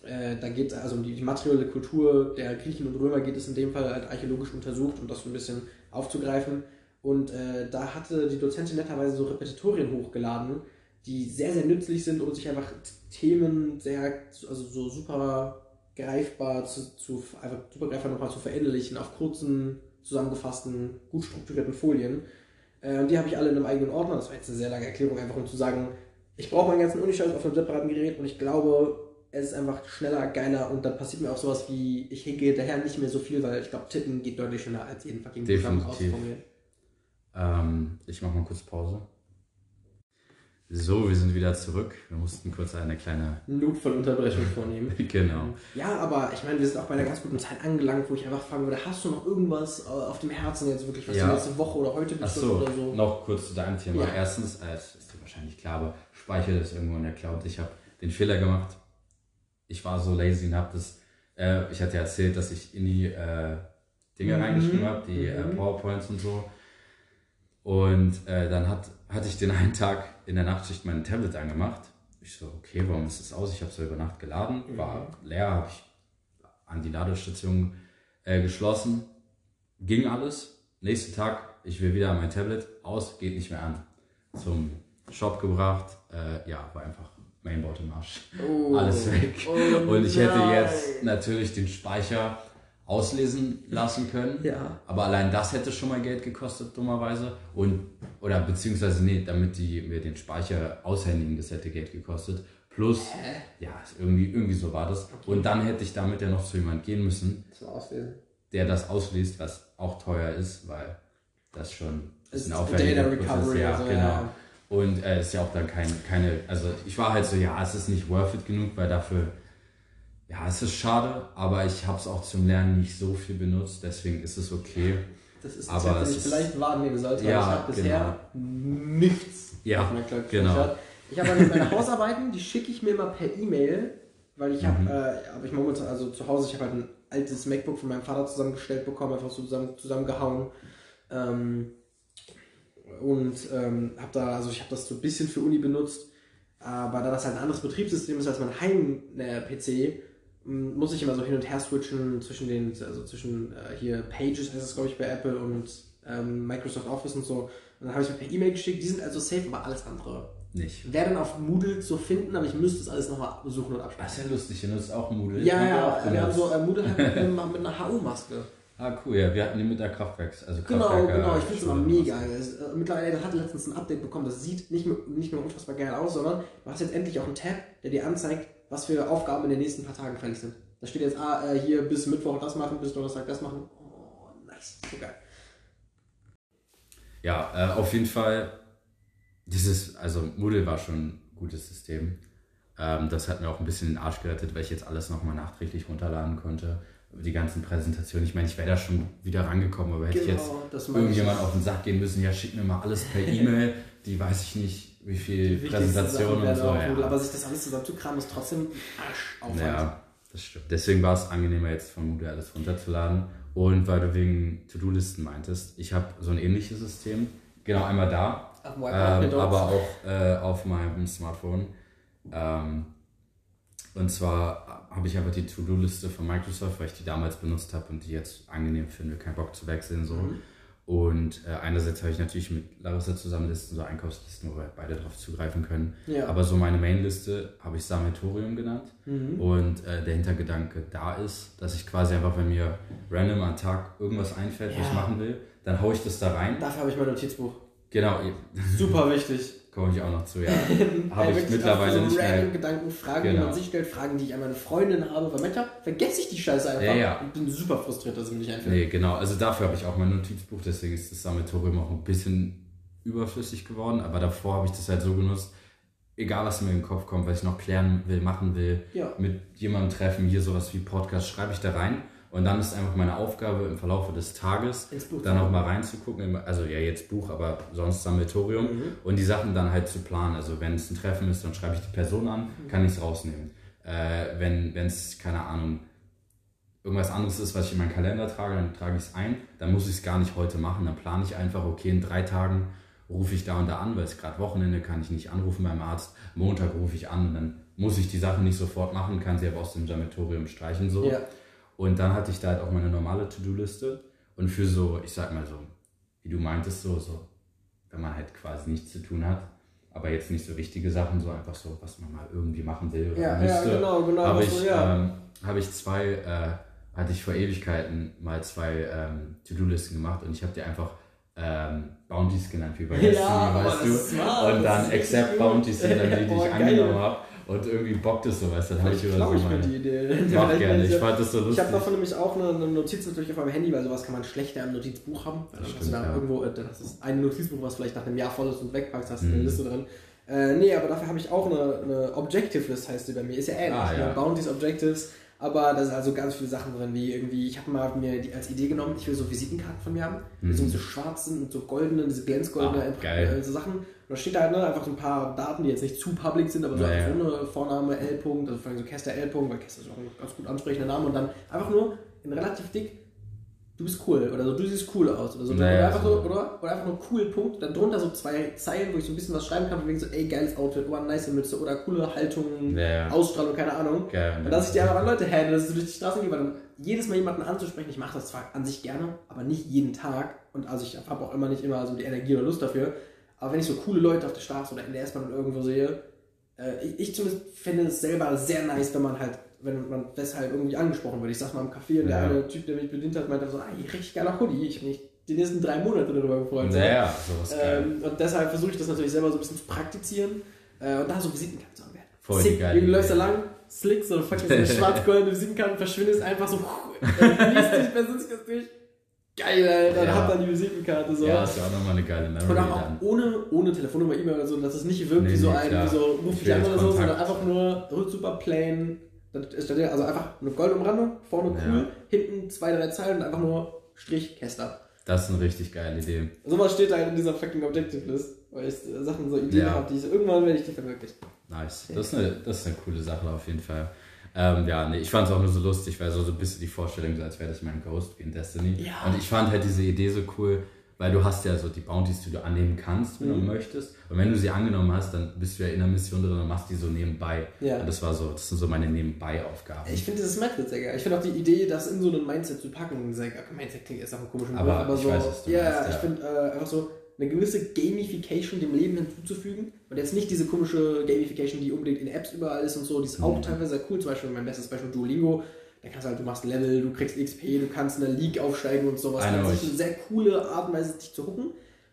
äh, da geht also um die, die materielle Kultur der Griechen und Römer geht es in dem Fall halt archäologisch untersucht, um das so ein bisschen aufzugreifen. Und äh, da hatte die Dozentin netterweise so Repetitorien hochgeladen, die sehr, sehr nützlich sind, um sich einfach Themen sehr, also so super greifbar zu, zu einfach super greifbar nochmal zu verinnerlichen auf kurzen, zusammengefassten, gut strukturierten Folien. Äh, und die habe ich alle in einem eigenen Ordner. Das war jetzt eine sehr lange Erklärung, einfach um zu sagen, ich brauche meinen ganzen Unischeiß auf einem separaten Gerät und ich glaube, es ist einfach schneller, geiler und dann passiert mir auch sowas wie, ich hingehe daher nicht mehr so viel, weil ich glaube, Tippen geht deutlich schneller als jeden fucking Definitiv. ausformulieren. Ähm, ich mache mal kurz Pause. So, wir sind wieder zurück. Wir mussten kurz eine kleine. Notfallunterbrechung vornehmen. Genau. Ja, aber ich meine, wir sind auch bei einer ganz guten Zeit angelangt, wo ich einfach fragen würde, hast du noch irgendwas äh, auf dem Herzen jetzt wirklich, was Ja. du letzte Woche oder heute betrifft so, oder so? noch kurz zu deinem Thema. Ja. Erstens, äh, es ist dir wahrscheinlich klar, aber speichere das irgendwo in der Cloud. Ich habe den Fehler gemacht. Ich war so lazy und habe das. Äh, ich hatte ja erzählt, dass ich in die äh, Dinge Mhm. reingeschrieben habe, die äh, Mhm. PowerPoints und so. Und äh, dann hat, hatte ich den einen Tag in der Nachtschicht mein Tablet angemacht. Ich so, okay, warum ist das aus? Ich habe es über Nacht geladen, war leer, habe ich an die Ladestation äh, geschlossen. Ging alles. Nächsten Tag, ich will wieder an mein Tablet, aus, geht nicht mehr an. Zum Shop gebracht, äh, ja, war einfach Mainboard im Arsch. Oh. Alles weg. Oh Und ich hätte nein. jetzt natürlich den Speicher auslesen lassen können. Ja. Aber allein das hätte schon mal Geld gekostet, dummerweise. Und, oder beziehungsweise, nee, damit die mir den Speicher aushändigen, das hätte Geld gekostet. Plus, ja, irgendwie, irgendwie so war das. Und dann hätte ich damit ja noch zu jemand gehen müssen, Zum Auslesen. der das ausliest, was auch teuer ist, weil das schon Ist ist ein Data. Recovery, Ja, also, genau. ja. Und äh, ist ja auch dann kein, keine, also ich war halt so, ja, es ist nicht worth it genug, weil dafür, ja, es ist schade, aber ich habe es auch zum Lernen nicht so viel benutzt, deswegen ist es okay. Das ist Aber Tipp, es den ich vielleicht wahrnehmen sollte, Ja, ich habe bisher nichts Ja, auf meiner Cloud genau. Ich habe halt meine Hausarbeiten, die schicke ich mir mal per E-Mail, weil ich habe, Mhm. äh, habe ich momentan, also zu Hause, ich habe halt ein altes MacBook von meinem Vater zusammengestellt bekommen, einfach so zusammen, zusammengehauen. Ähm, und ähm, habe da, also ich habe das so ein bisschen für Uni benutzt, aber da das halt ein anderes Betriebssystem ist als mein Heim-PC, m, muss ich immer so hin und her switchen zwischen den, also zwischen äh, hier Pages heißt es glaube ich bei Apple und ähm, Microsoft Office und so. Und dann habe ich mir per E-Mail geschickt, die sind also safe, aber alles andere. Nicht. Wäre dann auf Moodle zu finden, aber ich müsste es alles nochmal besuchen und Das abspeichern. ist ja lustig, ihr nutzt auch Moodle. Ja, ja, wir haben so äh, Moodle halt mit einer HU-Maske. Ah, cool, ja, wir hatten die mit der Kraftwerks, also Genau, Kraftwerker- genau, ich finde es immer mega. Äh, mittlerweile das hat letztens ein Update bekommen, das sieht nicht, mehr- nicht nur unfassbar geil aus, sondern du hast jetzt endlich auch einen Tab, der dir anzeigt, was für Aufgaben in den nächsten paar Tagen fällig sind. Da steht jetzt, ah, äh, hier bis Mittwoch das machen, bis Donnerstag das machen. Oh, nice, so geil. Ja, äh, auf jeden Fall, dieses, also Moodle war schon ein gutes System. Ähm, das hat mir auch ein bisschen den Arsch gerettet, weil ich jetzt alles nochmal nachträglich runterladen konnte. Die ganzen Präsentationen. Ich meine, ich wäre da schon wieder rangekommen, aber hätte ich jetzt Genau, meine ich. irgendjemand auf den Sack gehen müssen, ja, schick mir mal alles per E-Mail, die weiß ich nicht, wie viel Präsentationen und so. Ja. Aber sich das alles zusammenzukramen, ist trotzdem Arschaufwand. ja, das stimmt. Deswegen war es angenehmer, jetzt von Moodle alles runterzuladen. Und weil du wegen To-Do-Listen meintest, ich habe so ein ähnliches System. Genau, einmal da, ähm, aber auch äh, auf meinem Smartphone. Ähm, und zwar habe ich einfach die To-Do-Liste von Microsoft, weil ich die damals benutzt habe und die jetzt angenehm finde, keinen Bock zu wechseln. So. Mhm. Und äh, einerseits habe ich natürlich mit Larissa zusammen Listen, so Einkaufslisten, wo wir beide drauf zugreifen können. Ja. Aber so meine Main-Liste habe ich Sammelsurium genannt. Mhm. Und äh, der Hintergedanke da ist, dass ich quasi einfach, wenn mir random am Tag irgendwas einfällt, was Ja. ich machen will, dann haue ich das da rein. Dafür habe ich mein Notizbuch. Genau, Super wichtig. Komme ich auch noch zu, ja. Habe ich mittlerweile so nicht mehr. Gedanken, Fragen, die Genau. man sich stellt, Fragen, die ich an meine Freundin habe, weil manchmal vergesse ich die Scheiße einfach Ja, ja. und bin super frustriert, dass es mir nicht einfällt. Nee, genau. Also dafür habe ich auch mein Notizbuch, deswegen ist das Sammelsurium auch ein bisschen überflüssig geworden. Aber davor habe ich das halt so genutzt, egal was mir in den Kopf kommt, was ich noch klären will, machen will, Ja. mit jemandem treffen, hier sowas wie Podcast, schreibe ich da rein. Und dann ist einfach meine Aufgabe im Verlauf des Tages, dann auch mal reinzugucken, also ja jetzt Buch, aber sonst Sammelsurium Mhm. und die Sachen dann halt zu planen. Also wenn es ein Treffen ist, dann schreibe ich die Person an, Mhm. kann ich es rausnehmen. Äh, wenn es, keine Ahnung, irgendwas anderes ist, was ich in meinen Kalender trage, dann trage ich es ein, dann muss ich es gar nicht heute machen, dann plane ich einfach, okay, in drei Tagen rufe ich da und da an, weil es gerade Wochenende, kann ich nicht anrufen beim Arzt, Montag rufe ich an und dann muss ich die Sachen nicht sofort machen, kann sie aber aus dem Sammelsurium streichen so. Ja. Und dann hatte ich da halt auch meine normale To-Do-Liste. Und für so, ich sag mal so, wie du meintest, so, so, wenn man halt quasi nichts zu tun hat, aber jetzt nicht so wichtige Sachen, so einfach so, was man mal irgendwie machen will oder Ja, ja, müsste, genau, genau, habe ich, so, ja. ähm, habe ich zwei, äh, hatte ich vor Ewigkeiten mal zwei ähm, To-Do-Listen gemacht und ich habe die einfach ähm, Bounties genannt, wie bei Ja, Destiny, aber weißt du? smart, und dann Accept. Bounties sind dann die, die ich angenommen habe. Und irgendwie bockt es so, weißt du, dann habe ich Ich oder so glaube, ich mir die Idee. Mach gerne, ich fand das so Ich lustig. habe davon nämlich auch eine, eine Notiz natürlich auf meinem Handy, weil sowas kann man schlechter im Notizbuch haben. Dann hast du da ja. irgendwo, äh, dann hast du ein Notizbuch, was vielleicht nach einem Jahr voll ist und wegpackst, hast du eine Mhm. Liste drin. Äh, nee, aber dafür habe ich auch eine, eine Objective List, heißt die bei mir. Ist ja ähnlich. Ah, ja. ne? Bounties, Objectives. Aber da sind also ganz viele Sachen drin, wie irgendwie, ich habe mal mir die als Idee genommen, ich will so Visitenkarten von mir haben. Mhm. sind so schwarzen und so goldenen, diese glänzgoldene Ah, äh, so Sachen. Und da steht da halt ne, einfach so ein paar Daten, die jetzt nicht zu public sind, aber so Naja. so eine Vorname L. -Punkt, also vor allem so Kester L. -Punkt, weil Kester ist auch ein ganz gut ansprechender Name und dann einfach nur in relativ dick, du bist cool oder so, du siehst cool aus oder so. Naja, oder, einfach so. oder, oder einfach nur cool Punkt, dann drunter so zwei Zeilen, wo ich so ein bisschen was schreiben kann, von wegen so, ey, geiles Outfit, oh, nice Mütze oder coole Haltung, Ja, ja. Ausstrahlung, keine Ahnung. Geil. Und dass ich die einfach an Leute handle, dass ich so durch die Straße gehe, weil dann jedes Mal jemanden anzusprechen, ich mache das zwar an sich gerne, aber nicht jeden Tag. Und also ich habe auch immer nicht immer so die Energie oder Lust dafür. Aber wenn ich so coole Leute auf der Straße oder in der S-Bahn oder irgendwo sehe, äh, ich, ich zumindest finde es selber sehr nice, wenn man halt, wenn man deshalb irgendwie angesprochen wird. Ich sag mal im Café und der Ja. eine Typ, der mich bedient hat, meinte so, ah, richtig geiler Hoodie, ich mich die nächsten drei Monate darüber gefreut. Naja, sowas geil. Ähm, und deshalb versuche ich das natürlich selber so ein bisschen zu praktizieren. Äh, und da so Visitenkarten zu haben. Voll Sick. geile Du läufst da lang, slick, so fucking so eine schwarz-goldene Visitenkarte, verschwindest einfach so, äh, liest dich, das durch. Geil, Alter, Ja. hab dann die Visitenkarte so. Ja, ist ja auch nochmal eine geile Memory Und auch, dann. ohne, ohne Telefonnummer, E-Mail oder so, dass es nicht wirkt Nee, wie so ein, wie so, ruf Ich mich an oder so, sondern einfach nur super plain. Dann also einfach eine Goldumrandung, vorne Ja. cool, hinten zwei, drei Zeilen und einfach nur Strich, Käster. Das ist eine richtig geile Idee. Sowas steht da in dieser fucking Objective List, weil ich äh, Sachen so Ideen Ja. habe, die ich irgendwann werde ich die verwirklichen. Nice. Das ist eine, das ist eine coole Sache auf jeden Fall. Ähm, ja, nee, ich fand es auch nur so lustig, weil so, so ein bisschen die Vorstellung, so als wäre das mein Ghost wie in Destiny. Ja. Und ich fand halt diese Idee so cool, weil du hast ja so die Bounties, die du annehmen kannst, wenn Mhm. du möchtest. Und wenn du sie angenommen hast, dann bist du ja in der Mission drin und machst die so nebenbei. Ja. Und das war so, das sind so meine Nebenbei-Aufgaben. Ich finde dieses Mindset sehr geil. Ich finde auch die Idee, das in so ein Mindset zu packen, sehr geil. Mindset klingt erst auch ein komischer Aber aber ich so. weiß, ja, meinst, ich ja. finde äh, einfach so eine gewisse Gamification dem Leben hinzuzufügen. Und jetzt nicht diese komische Gamification, die unbedingt in Apps überall ist und so, die ist Mhm. auch teilweise sehr cool. Zum Beispiel mein bestes Beispiel Duolingo. Da kannst du halt, du machst Level, du kriegst XP, du kannst in der League aufsteigen und sowas. Know Das ist eine sehr coole Art und Weise, dich zu hucken.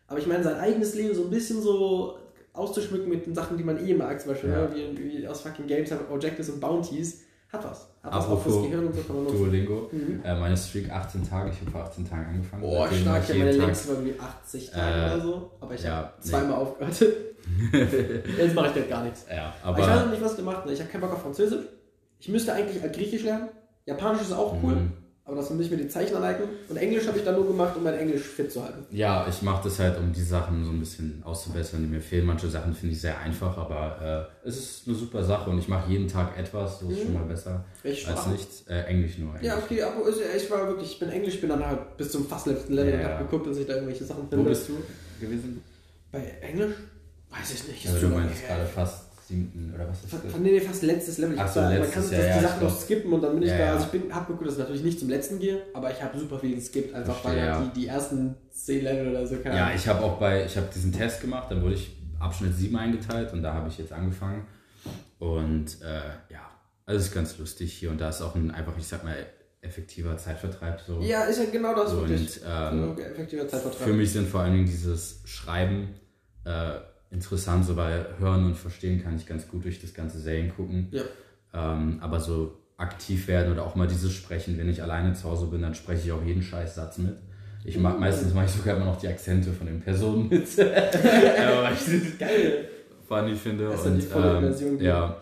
Aber ich meine, sein eigenes Leben so ein bisschen so auszuschmücken mit den Sachen, die man eh mag, zum Beispiel, Ja. ne? wie, wie aus fucking Games, halt Objectives und Bounties, hat was. Hat was auch fürs Gehirn und so kann man nutzen. Duolingo. Mhm. Äh, meine Streak 18 Tage, ich habe vor 18 Tagen angefangen. Boah, stark, jeden meine Tag- längste war irgendwie 80 Tage Äh, oder so, aber ich ja, habe nee. zweimal aufgehört. Jetzt mache ich gerade gar nichts. Ja, Aber ich weiß aber noch nicht, was du machst. ne? Ich habe keinen Bock auf Französisch. Ich müsste eigentlich Griechisch lernen. Japanisch ist auch cool, Mhm. Aber das will ich mir die Zeichen aneignen. Und Englisch habe ich dann nur gemacht, um mein Englisch fit zu halten. ja, ich mache das halt, um die Sachen so ein bisschen auszubessern, die mir fehlen. Manche Sachen finde ich sehr einfach, aber äh, es ist eine super Sache und ich mache jeden Tag etwas, ist Mhm. schon mal besser Welche als Sprache? nichts. Äh, Englisch nur. Englisch. Ja, okay, aber ist- ich war wirklich, ich bin Englisch, bin dann halt bis zum fast letzten Level Ja, und ja. habe geguckt, dass ich da irgendwelche Sachen Wo finde. bist du gewesen? Bei Englisch? Weiß ich nicht. Also ist du meinst gerade fast siebten oder was ist das? nee, nee, fast letztes Level. Ich Ach so, da, man letztes, kann ja, das, die ich Sachen noch skippen und dann bin ich Ja, da. ja. Also ich bin, hab geguckt, dass ich natürlich nicht zum letzten gehe, aber ich habe super viel geskippt, einfach weil Verstehe, ja. ja. die, die ersten 10 Level oder so keine Ja, ich habe auch bei, ich habe diesen Test gemacht, dann wurde ich Abschnitt 7 eingeteilt und da habe ich jetzt angefangen. Und äh, ja, also es ist ganz lustig hier und da ist auch ein einfach, ich sag mal, effektiver Zeitvertreib so. Ja, ist ja genau das und wirklich. ähm, So, effektiver Zeitvertrag. für mich sind vor allen Dingen dieses Schreiben äh, interessant, so weil Hören und Verstehen kann ich ganz gut durch das ganze Serien gucken. Ja. Ähm, aber so aktiv werden oder auch mal dieses Sprechen, wenn ich alleine zu Hause bin, dann spreche ich auch jeden scheiß Satz mit. Ich mag, meistens mache ich sogar immer noch die Akzente von den Personen mit. weil ich das Geil. funny finde. Das ist und, die volle ähm, Version, ja.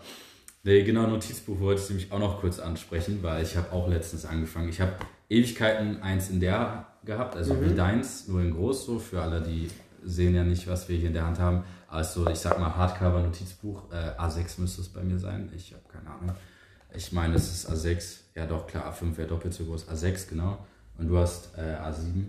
Nee, genau, Notizbuch wollte ich nämlich auch noch kurz ansprechen, weil ich habe auch letztens angefangen. Ich habe Ewigkeiten eins in der gehabt, also Mhm. wie deins, nur in groß so, für alle, die sehen ja nicht, was wir hier in der Hand haben. Also ich sag mal Hardcover-Notizbuch, äh, A6 müsste es bei mir sein, ich habe keine Ahnung. Ich meine, es ist A6, ja doch, klar, A5 wäre doppelt so groß, A6, genau. Und du hast äh, A7.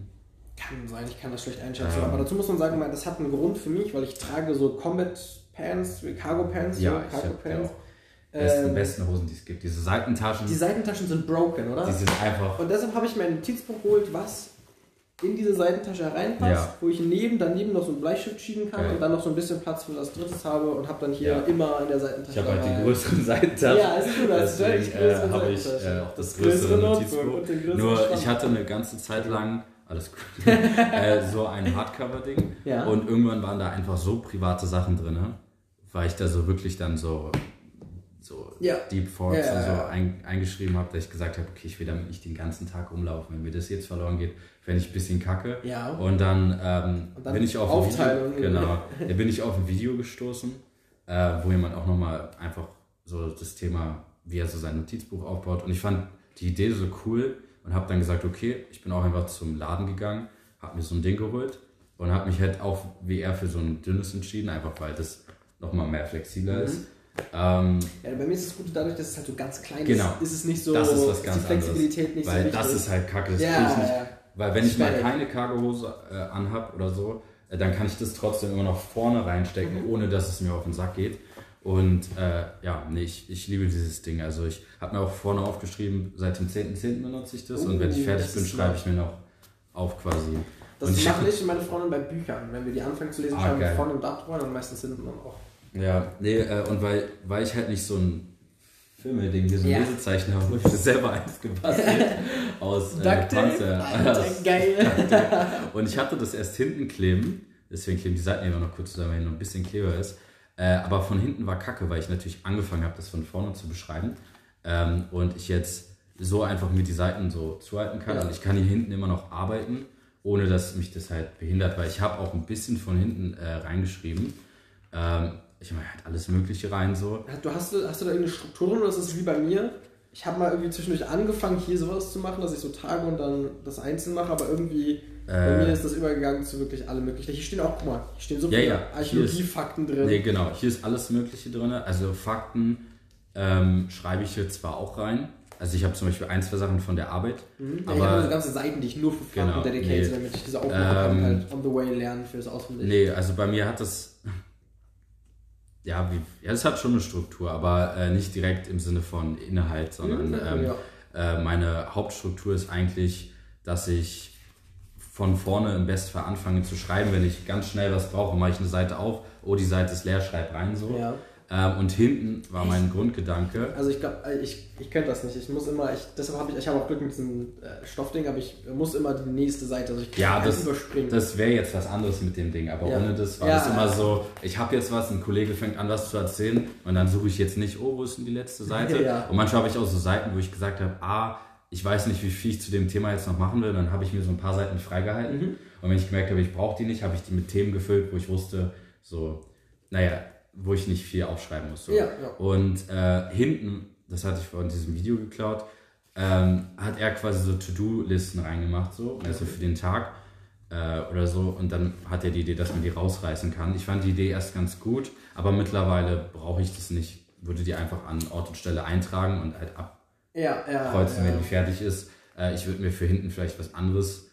Kann sein, ich kann das schlecht einschätzen. Ähm. aber dazu muss man sagen, das hat einen Grund für mich, weil ich trage so Combat Pants, wie Cargo Pants, Ja, so, ich Cargo habe ja Pants. auch besten, Ähm, besten Hosen, die es gibt. Diese Seitentaschen, die Seitentaschen sind broken, oder? die sind einfach Und deshalb habe ich mir ein Notizbuch geholt, was in diese Seitentasche reinpasst, Ja. wo ich neben daneben noch so ein Bleistift schieben kann Geil. und dann noch so ein bisschen Platz für das drittes habe und habe dann hier Ja. immer in der Seitentasche. Ich habe halt die größeren Seitentaschen. Ja, ist gut, das ist Deswegen deutlich größere äh, habe ich äh, auch das größere größere Notebook Nur Schrank. ich hatte eine ganze Zeit lang, alles gut, äh, so ein Hardcover-Ding. Ja. Und irgendwann waren da einfach so private Sachen drin, weil ich da so wirklich dann so, so Ja. Deep Forks Ja, ja, und so ein, eingeschrieben habe, dass ich gesagt habe, okay, ich will damit nicht den ganzen Tag rumlaufen. Wenn mir das jetzt verloren geht, fände ich ein bisschen kacke. Ja. Und dann, ähm, Und dann bin ich auf ein Aufteilung. Video, genau, da bin ich auf ein Video gestoßen, äh, wo jemand auch nochmal einfach so das Thema, wie er so sein Notizbuch aufbaut. Und ich fand die Idee so cool und habe dann gesagt, okay, ich bin auch einfach zum Laden gegangen, habe mir so ein Ding geholt und habe mich halt auch wie er für so ein dünnes entschieden, einfach weil das nochmal mehr flexibler Mhm. ist. Ähm, Ja, bei mir ist es gut dadurch, dass es halt so ganz klein Genau. ist, ist es nicht so, das ist was ganz die Flexibilität anderes. nicht weil so wichtig. das ist halt kacke, das ja, ich nicht ja, weil wenn ich mal keine Cargohose äh, anhab oder so, äh, dann kann ich das trotzdem immer noch vorne reinstecken, Mhm. ohne dass es mir auf den Sack geht. Und äh, ja, nee, ich, ich liebe dieses Ding. Also ich habe mir auch vorne aufgeschrieben, seit dem 10.10. benutze ich das. und wenn ich Uh, fertig bin, schreibe ich mir noch auf quasi. Das und ich, machen ich und meine Freundin bei Büchern. Wenn wir die anfangen zu lesen, Ah, schreiben wir vorne und ab rein und meistens hinten dann auch. Ja, nee, äh, und weil, weil ich halt nicht so ein Filme-Ding, diesen Ja. Lesezeichen habe, habe ich selber eins gebastelt aus äh? Panzer. Alter, geil. Und ich hatte das erst hinten kleben, deswegen kleben die Seiten immer noch kurz zusammen, wenn noch ein bisschen Kleber ist. Äh, aber von hinten war kacke, weil ich natürlich angefangen habe, das von vorne zu beschreiben. Ähm, und ich jetzt so einfach mir die Seiten so zuhalten kann. Ja. Und ich kann hier hinten immer noch arbeiten, ohne dass mich das halt behindert, weil ich habe auch ein bisschen von hinten äh, reingeschrieben. Ähm, ich mache halt alles Mögliche rein so. Du hast, du- hast du da irgendeine Struktur drin oder ist das wie bei mir? Ich habe mal irgendwie zwischendurch angefangen, hier sowas zu machen, dass ich so Tage und dann das einzeln mache, aber irgendwie bei Äh. mir ist das übergegangen zu wirklich alle möglichen. Hier stehen auch, guck mal, hier stehen so Ja, viele ja, hier Archäologiefakten drin. Nee, genau. Hier ist alles Mögliche drin. Also Fakten ähm, schreibe ich hier zwar auch rein. Also ich habe zum Beispiel ein, zwei Sachen von der Arbeit. Mhm. Ja, ich habe aber so ganze Seiten, die ich nur für Fakten Genau, dedicated, nee. damit ich diese Aufgabe Ähm, halt on the way lernen fürs Auswendig. nee, also bei mir hat das. Ja, wie, ja, es hat schon eine Struktur, aber äh, nicht direkt im Sinne von Inhalt, sondern ähm, ja. äh, meine Hauptstruktur ist eigentlich, dass ich von vorne im Bestfall anfange zu schreiben. Wenn ich ganz schnell was brauche, mache ich eine Seite auf, oh, die Seite ist leer, schreib rein so. Ja. Ähm, und hinten war mein Grundgedanke. Also ich glaube, ich, ich könnte das nicht. Ich muss immer, ich, deshalb habe ich, ich habe auch Glück mit diesem äh, Stoffding, aber ich muss immer die nächste Seite, also ich kann Ja, das, überspringen. das wäre jetzt was anderes mit dem Ding, aber Ja. ohne das war Ja, das immer so, ich habe jetzt was, ein Kollege fängt an, was zu erzählen und dann suche ich jetzt nicht, oh, wo ist denn die letzte Seite? Und manchmal habe ich auch so Seiten, wo ich gesagt habe, ah, ich weiß nicht, wie viel ich zu dem Thema jetzt noch machen will, dann habe ich mir so ein paar Seiten freigehalten Mhm. und wenn ich gemerkt habe, ich brauche die nicht, habe ich die mit Themen gefüllt, wo ich wusste, so, naja, wo ich nicht viel aufschreiben muss. So. Ja, ja. Und äh, hinten, das hatte ich von diesem Video geklaut, ähm, hat er quasi so To-Do-Listen reingemacht, so, also für den Tag äh, oder so. Und dann hat er die Idee, dass man die rausreißen kann. Ich fand die Idee erst ganz gut, aber mittlerweile brauche ich das nicht. Würde die einfach an Ort und Stelle eintragen und halt ja, ja. abkreuzen, ja. wenn die fertig ist. Äh, ich würde mir für hinten vielleicht was anderes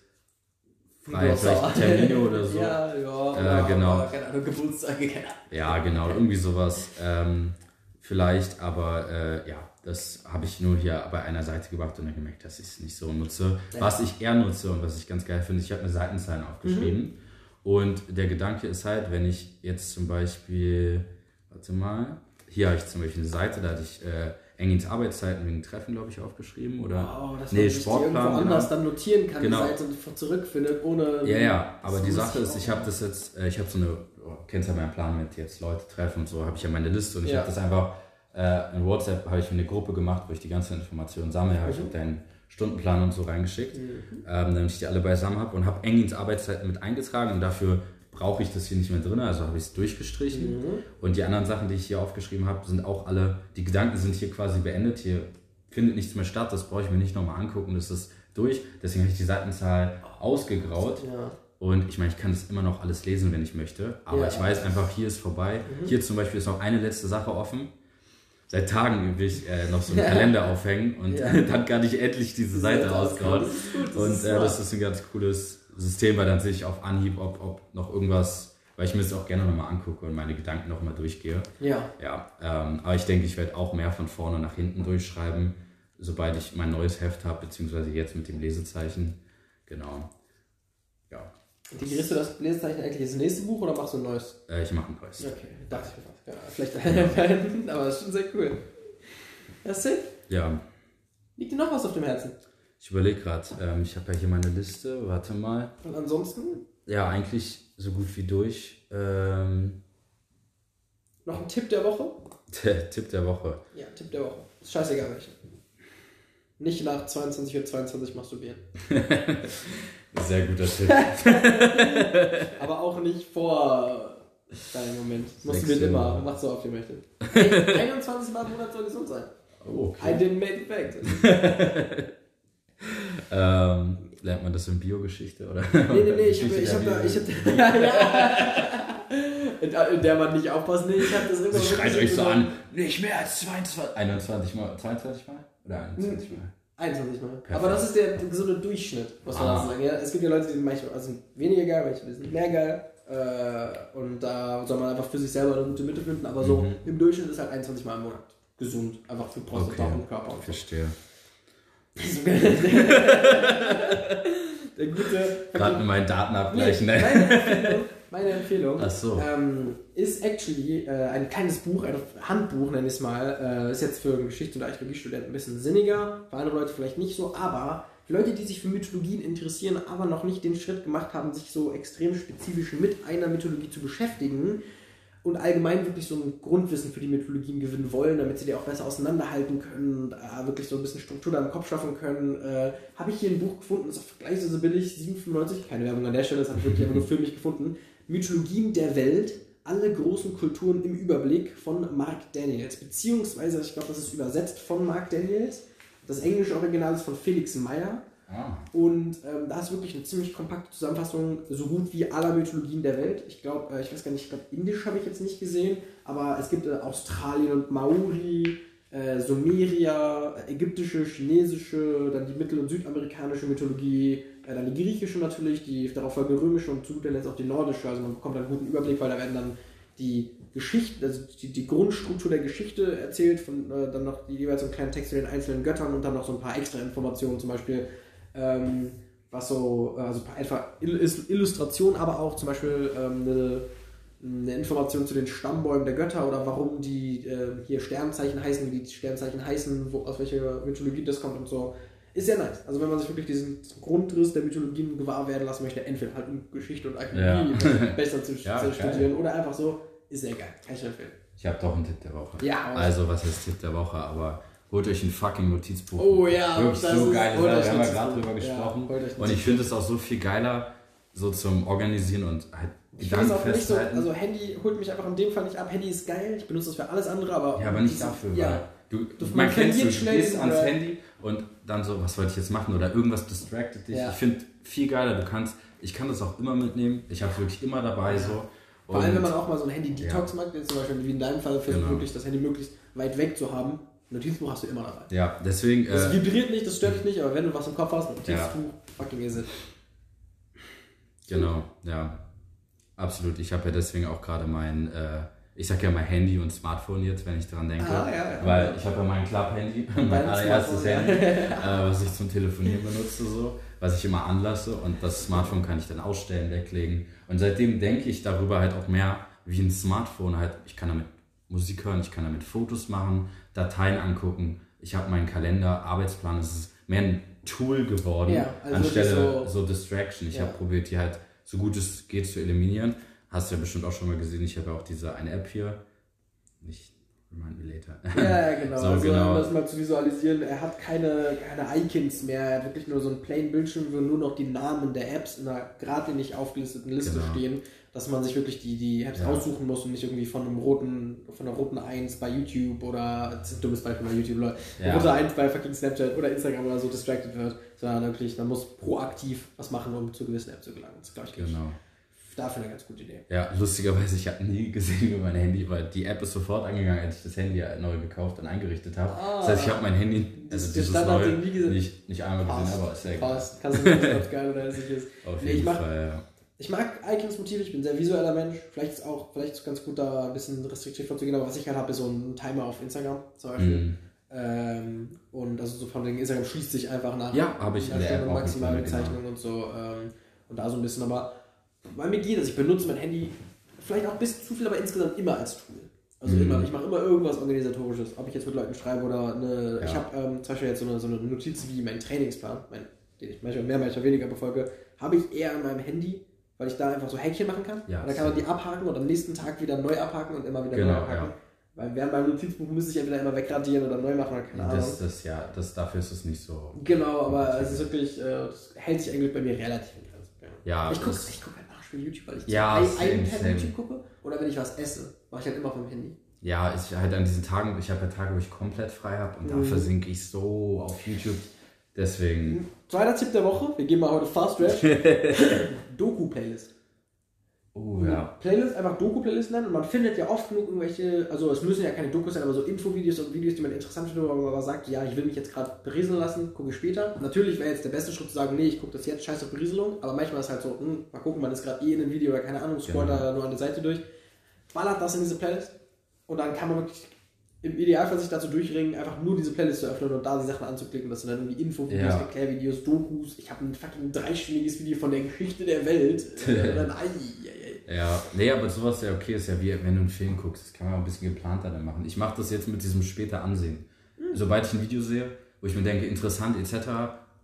Ja, vielleicht Termine oder so. Ja, ja. Äh, genau. Keine Ahnung, Geburtstage, keine Ahnung. Ja, genau, irgendwie sowas. Ähm, vielleicht, aber äh, ja, das habe ich nur hier bei einer Seite gemacht und dann gemerkt, dass ich es nicht so nutze. Ja. Was ich eher nutze und was ich ganz geil finde, ich habe eine Seitenzahl aufgeschrieben. Und der Gedanke ist halt, wenn ich jetzt zum Beispiel, warte mal, hier habe ich zum Beispiel eine Seite, da hatte ich äh, Engins Arbeitszeiten wegen Treffen, glaube ich, aufgeschrieben. Oder Wow, dass nee, man die irgendwo Sportplan. anders genau. dann notieren kann, Genau. die Seite zurückfindet, ohne... Ja, ja, aber die Sache ist, ich habe das jetzt, äh, ich habe so eine, oh, kennst ja meinen Plan mit jetzt Leute treffen und so, habe ich ja meine Liste und ich Ja. habe das einfach, äh, in WhatsApp habe ich eine Gruppe gemacht, wo ich die ganzen Informationen sammle, habe ich Mhm. auch deinen Stundenplan und so reingeschickt, ähm, damit ich die alle beisammen habe und habe eng ins Arbeitszeiten mit eingetragen und dafür brauche ich das hier nicht mehr drin, also habe ich es durchgestrichen. Mhm. Und die anderen Sachen, die ich hier aufgeschrieben habe, sind auch alle, die Gedanken sind hier quasi beendet, hier findet nichts mehr statt, das brauche ich mir nicht nochmal angucken, das ist durch. Deswegen habe ich die Seitenzahl ausgegraut. Ja. Und ich meine, ich kann das immer noch alles lesen, wenn ich möchte. Aber Ja. ich weiß einfach, hier ist vorbei. Hier zum Beispiel ist noch eine letzte Sache offen. Seit Tagen will ich äh, noch so einen Kalender aufhängen und dann kann ich endlich diese Seite ausgrauen. Und äh, das ist ein ganz cooles System, weil dann sehe ich auf Anhieb, ob, ob noch irgendwas, weil ich mir das auch gerne nochmal angucke und meine Gedanken nochmal durchgehe. Ja. Ja, ähm, aber ich denke, ich werde auch mehr von vorne nach hinten durchschreiben, sobald ich mein neues Heft habe, beziehungsweise jetzt mit dem Lesezeichen. Genau. Ja, Integrierst du das Lesezeichen eigentlich ins nächste Buch oder machst du ein neues? äh, ich mache ein neues. Okay, dachte ich mir fast. Ja, vielleicht, aber das ist schon sehr cool. Ja, sick. Ja, Liegt dir noch was auf dem Herzen? Ich überlege gerade, ähm, ich habe ja hier meine Liste, warte mal. Und ansonsten Ja, eigentlich so gut wie durch. Ähm, noch ein Tipp der Woche? der Tipp der Woche. Ja, Tipp der Woche. Ist scheißegal welcher. Nicht nach 22 Uhr 22 masturbieren. Sehr guter Tipp. Aber auch nicht vor deinem Moment. Masturbiert immer. Uhr. Macht so oft ihr möchtet. Ey, 21 Mal im Monat soll gesund sein. Oh, I okay. didn't make the fact. Ähm, lernt man das in Biogeschichte oder? Nee, nee, nee, ich hab, Geschichte ich hab da, ich hab. In der man nicht aufpassen, nee, ich hab das immer Sie schreit wirklich euch so an, nicht mehr als 22, 21 Mal, 22 Mal? Oder 21 Mal? 21 Mal. Perfekt. Aber das ist der gesunde Durchschnitt, muss man Ah. sagen. Ja, es gibt ja Leute, die sind manchmal also weniger geil, manche sind mehr geil. Äh, und da soll man einfach für sich selber eine gute Mitte finden. Aber so Mhm. im Durchschnitt ist halt 21 Mal im Monat gesund. Einfach für Prostata Okay. und Körper. Und so. Verstehe. der gute. Gerade mit meinen Daten Nee, abgleichen, ne? meine Erfindung, meine Empfehlung Ach so. ähm, ist actually äh, ein kleines Buch, ein Handbuch nenne ich es mal. Äh, ist jetzt für Geschichte- und Archäologiestudenten ein bisschen sinniger, für andere Leute vielleicht nicht so, aber für Leute, die sich für Mythologien interessieren, aber noch nicht den Schritt gemacht haben, sich so extrem spezifisch mit einer Mythologie zu beschäftigen und allgemein wirklich so ein Grundwissen für die Mythologien gewinnen wollen, damit sie die auch besser auseinanderhalten können und äh, wirklich so ein bisschen Struktur da im Kopf schaffen können, äh, habe ich hier ein Buch gefunden, ist auch vergleichsweise billig, 7,95, keine Werbung an der Stelle, das habe ich wirklich einfach nur für mich gefunden. Mythologien der Welt, alle großen Kulturen im Überblick von Mark Daniels, beziehungsweise, ich glaube, das ist übersetzt von Mark Daniels. Das englische Original ist von Felix Meyer. Ah. Und ähm, da ist wirklich eine ziemlich kompakte Zusammenfassung, so gut wie aller Mythologien der Welt. Ich glaube, äh, ich weiß gar nicht, ich glaube, Indisch habe ich jetzt nicht gesehen, aber es gibt äh, Australien und Maori, äh, Sumeria, ägyptische, chinesische, dann die mittel- und südamerikanische Mythologie, äh, dann die griechische natürlich, die darauf folgende römische und zu guter Letzt auch die nordische. Also man bekommt einen guten Überblick, weil da werden dann die Geschichten, also die, die Grundstruktur der Geschichte erzählt, von äh, dann noch die, jeweils so einen kleinen Text zu den einzelnen Göttern und dann noch so ein paar extra Informationen, zum Beispiel ähm, was so, äh, also einfach Illustration, aber auch zum Beispiel ähm, eine, eine Information zu den Stammbäumen der Götter oder warum die äh, hier Sternzeichen heißen, wie die Sternzeichen heißen, wo, aus welcher Mythologie das kommt und so. Ist sehr nice. Also wenn man sich wirklich diesen Grundriss der Mythologien gewahr werden lassen möchte, entweder halt um Geschichte und Archäologie besser zu, Ja, studieren oder einfach so, ist sehr geil. Kann ich empfehlen. Ich habe doch einen Tipp der Woche. Ja, Also, was heißt Tipp der Woche? Aber holt euch ein fucking Notizbuch. Oh ja, Wirklich das so euch Wir haben ja gerade drüber Ja, gesprochen. euch und ich finde es auch so viel geiler, so zum Organisieren und halt Ich finde es auch nicht so, also Handy holt mich einfach in dem Fall nicht ab. Handy ist geil, ich benutze das für alles andere, aber. ja, aber nicht dafür. Ja, du, Du- man kennt du gehst ans. Handy und dann so, was wollte ich jetzt machen? Oder irgendwas distracted dich. Ja. Ich finde viel geiler. Du kannst, ich kann das auch immer mitnehmen. Ich habe es wirklich immer dabei so. Vor allem, wenn man auch mal so ein Handy-Detox macht, jetzt zum Beispiel wie in deinem Fall, versucht Genau. wirklich das Handy möglichst weit weg zu haben. Notizbuch hast du immer dabei. Ja, deswegen. Das Äh, vibriert nicht, das stört dich nicht, aber wenn du was im Kopf hast, Notizbuch, fucking is it. Genau, ja. Absolut. Ich habe ja deswegen auch gerade mein, äh, ich sag ja mein Handy und Smartphone jetzt, wenn ich daran denke. Ah, ja, ja. Weil ich habe ja mein Club-Handy, mein allererstes Handy, äh, was ich zum Telefonieren benutze, so, was ich immer anlasse. Und das Smartphone kann ich dann ausstellen, weglegen. Und seitdem denke ich darüber halt auch mehr wie ein Smartphone halt. Ich kann damit Musik hören, ich kann damit Fotos machen, Dateien angucken. Ich habe meinen Kalender, Arbeitsplan. Es ist mehr ein Tool geworden, Ja, also anstelle so, so- Distraction. Ich Ja. habe probiert, die halt so gut es geht zu eliminieren. Hast du ja bestimmt auch schon mal gesehen. Ich habe ja auch diese eine App hier. Nicht Remind Me Later. Ja, ja, genau. So, also, genau. um das mal zu visualisieren, er hat keine, keine Icons mehr, er hat wirklich nur so einen plain Bildschirm, wo nur noch die Namen der Apps in einer geradlinig aufgelisteten Liste Genau. stehen, dass man sich wirklich die, die Apps Ja. raussuchen muss und nicht irgendwie von einem roten, von einer roten 1 bei YouTube oder, dummes Beispiel bei YouTube, Leute, Ja. rote 1 bei fucking Snapchat oder Instagram oder so distracted wird, sondern wirklich, man muss proaktiv was machen, um zu gewissen Apps zu gelangen. Das ist, glaube ich, Genau. dafür eine ganz gute Idee. Ja, lustigerweise, ich habe nie gesehen, wie mein Handy, weil die App ist sofort angegangen, als ich das Handy neu gekauft und eingerichtet habe. Ah. das heißt, ich habe mein Handy, also dieses neue, nie gesehen. nicht, nicht einmal gesehen, aber ist ja egal. Kannst du nicht ob geil oder hässlich ist. Auf Nee, jeden ich mach- Fall, ja. Ich mag Icons-Motive, ich bin ein sehr visueller Mensch. Vielleicht ist auch vielleicht ist es ganz gut, da ein bisschen restriktiv vorzugehen, aber was ich halt habe, ist so ein Timer auf Instagram zum Beispiel. Mhm. Ähm, und also so von wegen Instagram schließt sich einfach nach Ja, habe ich in der App auch maximale drin, genau. Bezeichnung und so. Ähm, und da so ein bisschen, aber bei mir geht das. Ich benutze mein Handy vielleicht auch ein bisschen zu viel, aber insgesamt immer als Tool. Also Mhm. immer, ich mache immer irgendwas Organisatorisches, ob ich jetzt mit Leuten schreibe oder eine. Ja. Ich habe ähm, zum Beispiel jetzt so eine, so eine Notiz wie mein Trainingsplan, mein, den ich manchmal mehr, manchmal weniger befolge, habe ich eher an meinem Handy, weil ich da einfach so Häkchen machen kann. Ja, und dann kann man die abhaken und am nächsten Tag wieder neu abhaken und immer wieder Genau, neu abhaken. ja. Weil während meinem Notizbuch müsste ich entweder immer wegradieren oder neu machen oder keine Ahnung. Das, das, ja, das, dafür ist es nicht so. Genau, aber es ist wirklich, äh, das hält sich eigentlich bei mir relativ in Grenzen. Ja, ich gucke guck halt Nachspiel YouTube, weil ich Ja, iPad same. YouTube gucke oder wenn ich was esse, mache ich halt immer vom Handy. Ja, ich halt an diesen Tagen, ich habe ja Tage, wo ich komplett frei habe und da Mhm. versinke ich so auf YouTube. Deswegen, Zweiter Tipp der Woche, wir gehen mal heute Fast Rap. Doku-Playlist. oh ja. Playlist, einfach Doku-Playlist nennen und man findet ja oft genug irgendwelche, also es müssen ja keine Dokus sein, aber so Infovideos und Videos, die man interessant findet, wo man aber sagt, ja, ich will mich jetzt gerade berieseln lassen, gucke ich später. Natürlich wäre jetzt der beste Schritt zu sagen, nee, ich gucke das jetzt, scheiß auf Berieselung, aber manchmal ist halt so, hm, mal gucken, man ist gerade eh in einem Video oder keine Ahnung, scrollt Genau. da nur an der Seite durch, ballert das in diese Playlist und dann kann man wirklich im Idealfall sich dazu durchringen, einfach nur diese Playlist zu öffnen und da die Sachen anzuklicken. Das sind dann irgendwie Infovideos, Ja. Erklärvideos, Dokus. Ich habe ein fucking dreistündiges Video von der Geschichte der Welt. Äh, dann, ai, ai, ai. Ja, nee, aber sowas ist ja okay, ist ja wie wenn du einen Film guckst, das kann man auch ein bisschen geplanter dann machen. Ich mache das jetzt mit diesem später ansehen. Sobald ich ein Video sehe, wo ich mir denke, interessant etc.,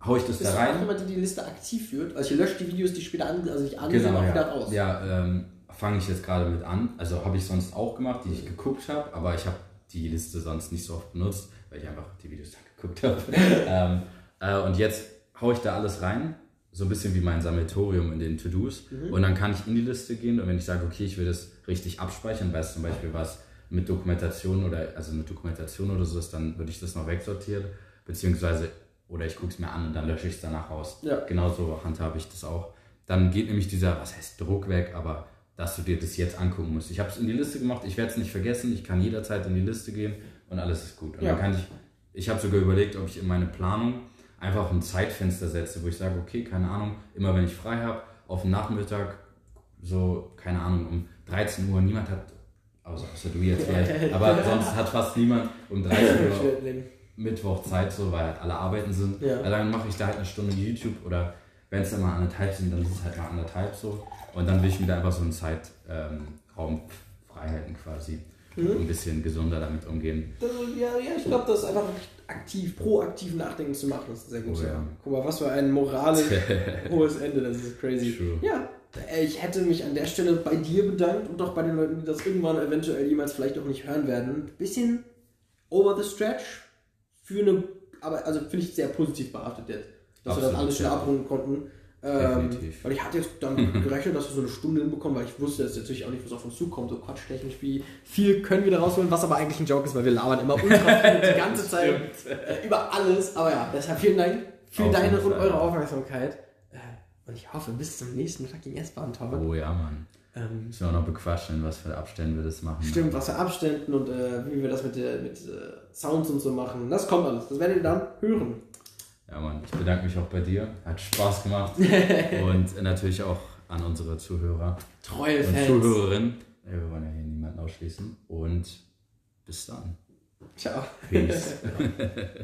hau ich das Bist da rein. jemand, der die Liste aktiv führt? Also ich lösche die Videos, die später an, also ich ansehen, Genau, auch wieder ja. raus. Ja, ähm, fange ich jetzt gerade mit an. Also habe ich sonst auch gemacht, die ich geguckt habe, aber ich habe die Liste sonst nicht so oft benutzt, weil ich einfach die Videos dann geguckt habe. ähm, äh, und jetzt hau ich da alles rein, so ein bisschen wie mein Sammelsurium in den To-Dos. Und dann kann ich in die Liste gehen und wenn ich sage, okay, ich will das richtig abspeichern, weil es zum Beispiel was mit Dokumentation oder also mit Dokumentation oder so ist, dann würde ich das noch wegsortieren, beziehungsweise oder ich gucke es mir an und dann lösche ich es danach raus. Ja. Genauso handhabe ich das auch. Dann geht nämlich dieser, was heißt Druck weg, aber dass du dir das jetzt angucken musst. Ich habe es in die Liste gemacht, ich werde es nicht vergessen, ich kann jederzeit in die Liste gehen und alles ist gut. Und Ja. dann kann ich, ich habe sogar überlegt, ob ich in meine Planung einfach ein Zeitfenster setze, wo ich sage, okay, keine Ahnung, immer wenn ich frei habe, auf den Nachmittag, so, keine Ahnung, um 13 Uhr, niemand hat, außer, außer du jetzt vielleicht, aber sonst hat fast niemand um 13 Uhr Mittwoch Zeit, so, weil halt alle arbeiten sind. Ja. Also dann mache ich da halt eine Stunde YouTube oder wenn es dann mal anderthalb sind, dann ist es halt mal anderthalb so. Und dann will ich mir da einfach so einen Zeitraum ähm, frei halten quasi. Mhm. Und ein bisschen gesunder damit umgehen. Das, ja, ja, ich glaube, das ist einfach aktiv, proaktiv nachdenken zu machen, das ist sehr gut. Oh, ja. Guck mal, was für ein moralisch hohes Ende, das ist crazy. True. Ja, äh, ich hätte mich an der Stelle bei dir bedankt und auch bei den Leuten, die das irgendwann eventuell jemals vielleicht auch nicht hören werden. Bisschen over the stretch für eine, aber also finde ich sehr positiv behaftet jetzt, dass wir das Absolut, alles schnell ja. abrunden konnten. Ähm, Definitiv. weil ich hatte jetzt damit gerechnet, dass wir so eine Stunde hinbekommen, weil ich wusste jetzt natürlich auch nicht, was auf uns zukommt, so quatschtechnisch, wie viel können wir da rausholen, was aber eigentlich ein Joke ist, weil wir labern immer ultra viel die ganze Zeit äh, über alles. Aber ja, deshalb vielen Dank für deine und eure Aufmerksamkeit. Äh, und ich hoffe, bis zum nächsten fucking S-Bahn-Talk. Oh ja, Mann. Ähm, Müssen wir auch noch bequatschen, was für Abstände wir das machen. Stimmt, was für Abständen und äh, wie wir das mit, mit äh, Sounds und so machen. Das kommt alles. Das werdet ihr dann hören. Ja, Mann. Ich bedanke mich auch bei dir. Hat Spaß gemacht. Und natürlich auch an unsere Zuhörer Treue und Fans. Zuhörerinnen. Wir wollen ja hier niemanden ausschließen. Und bis dann. Ciao. Peace.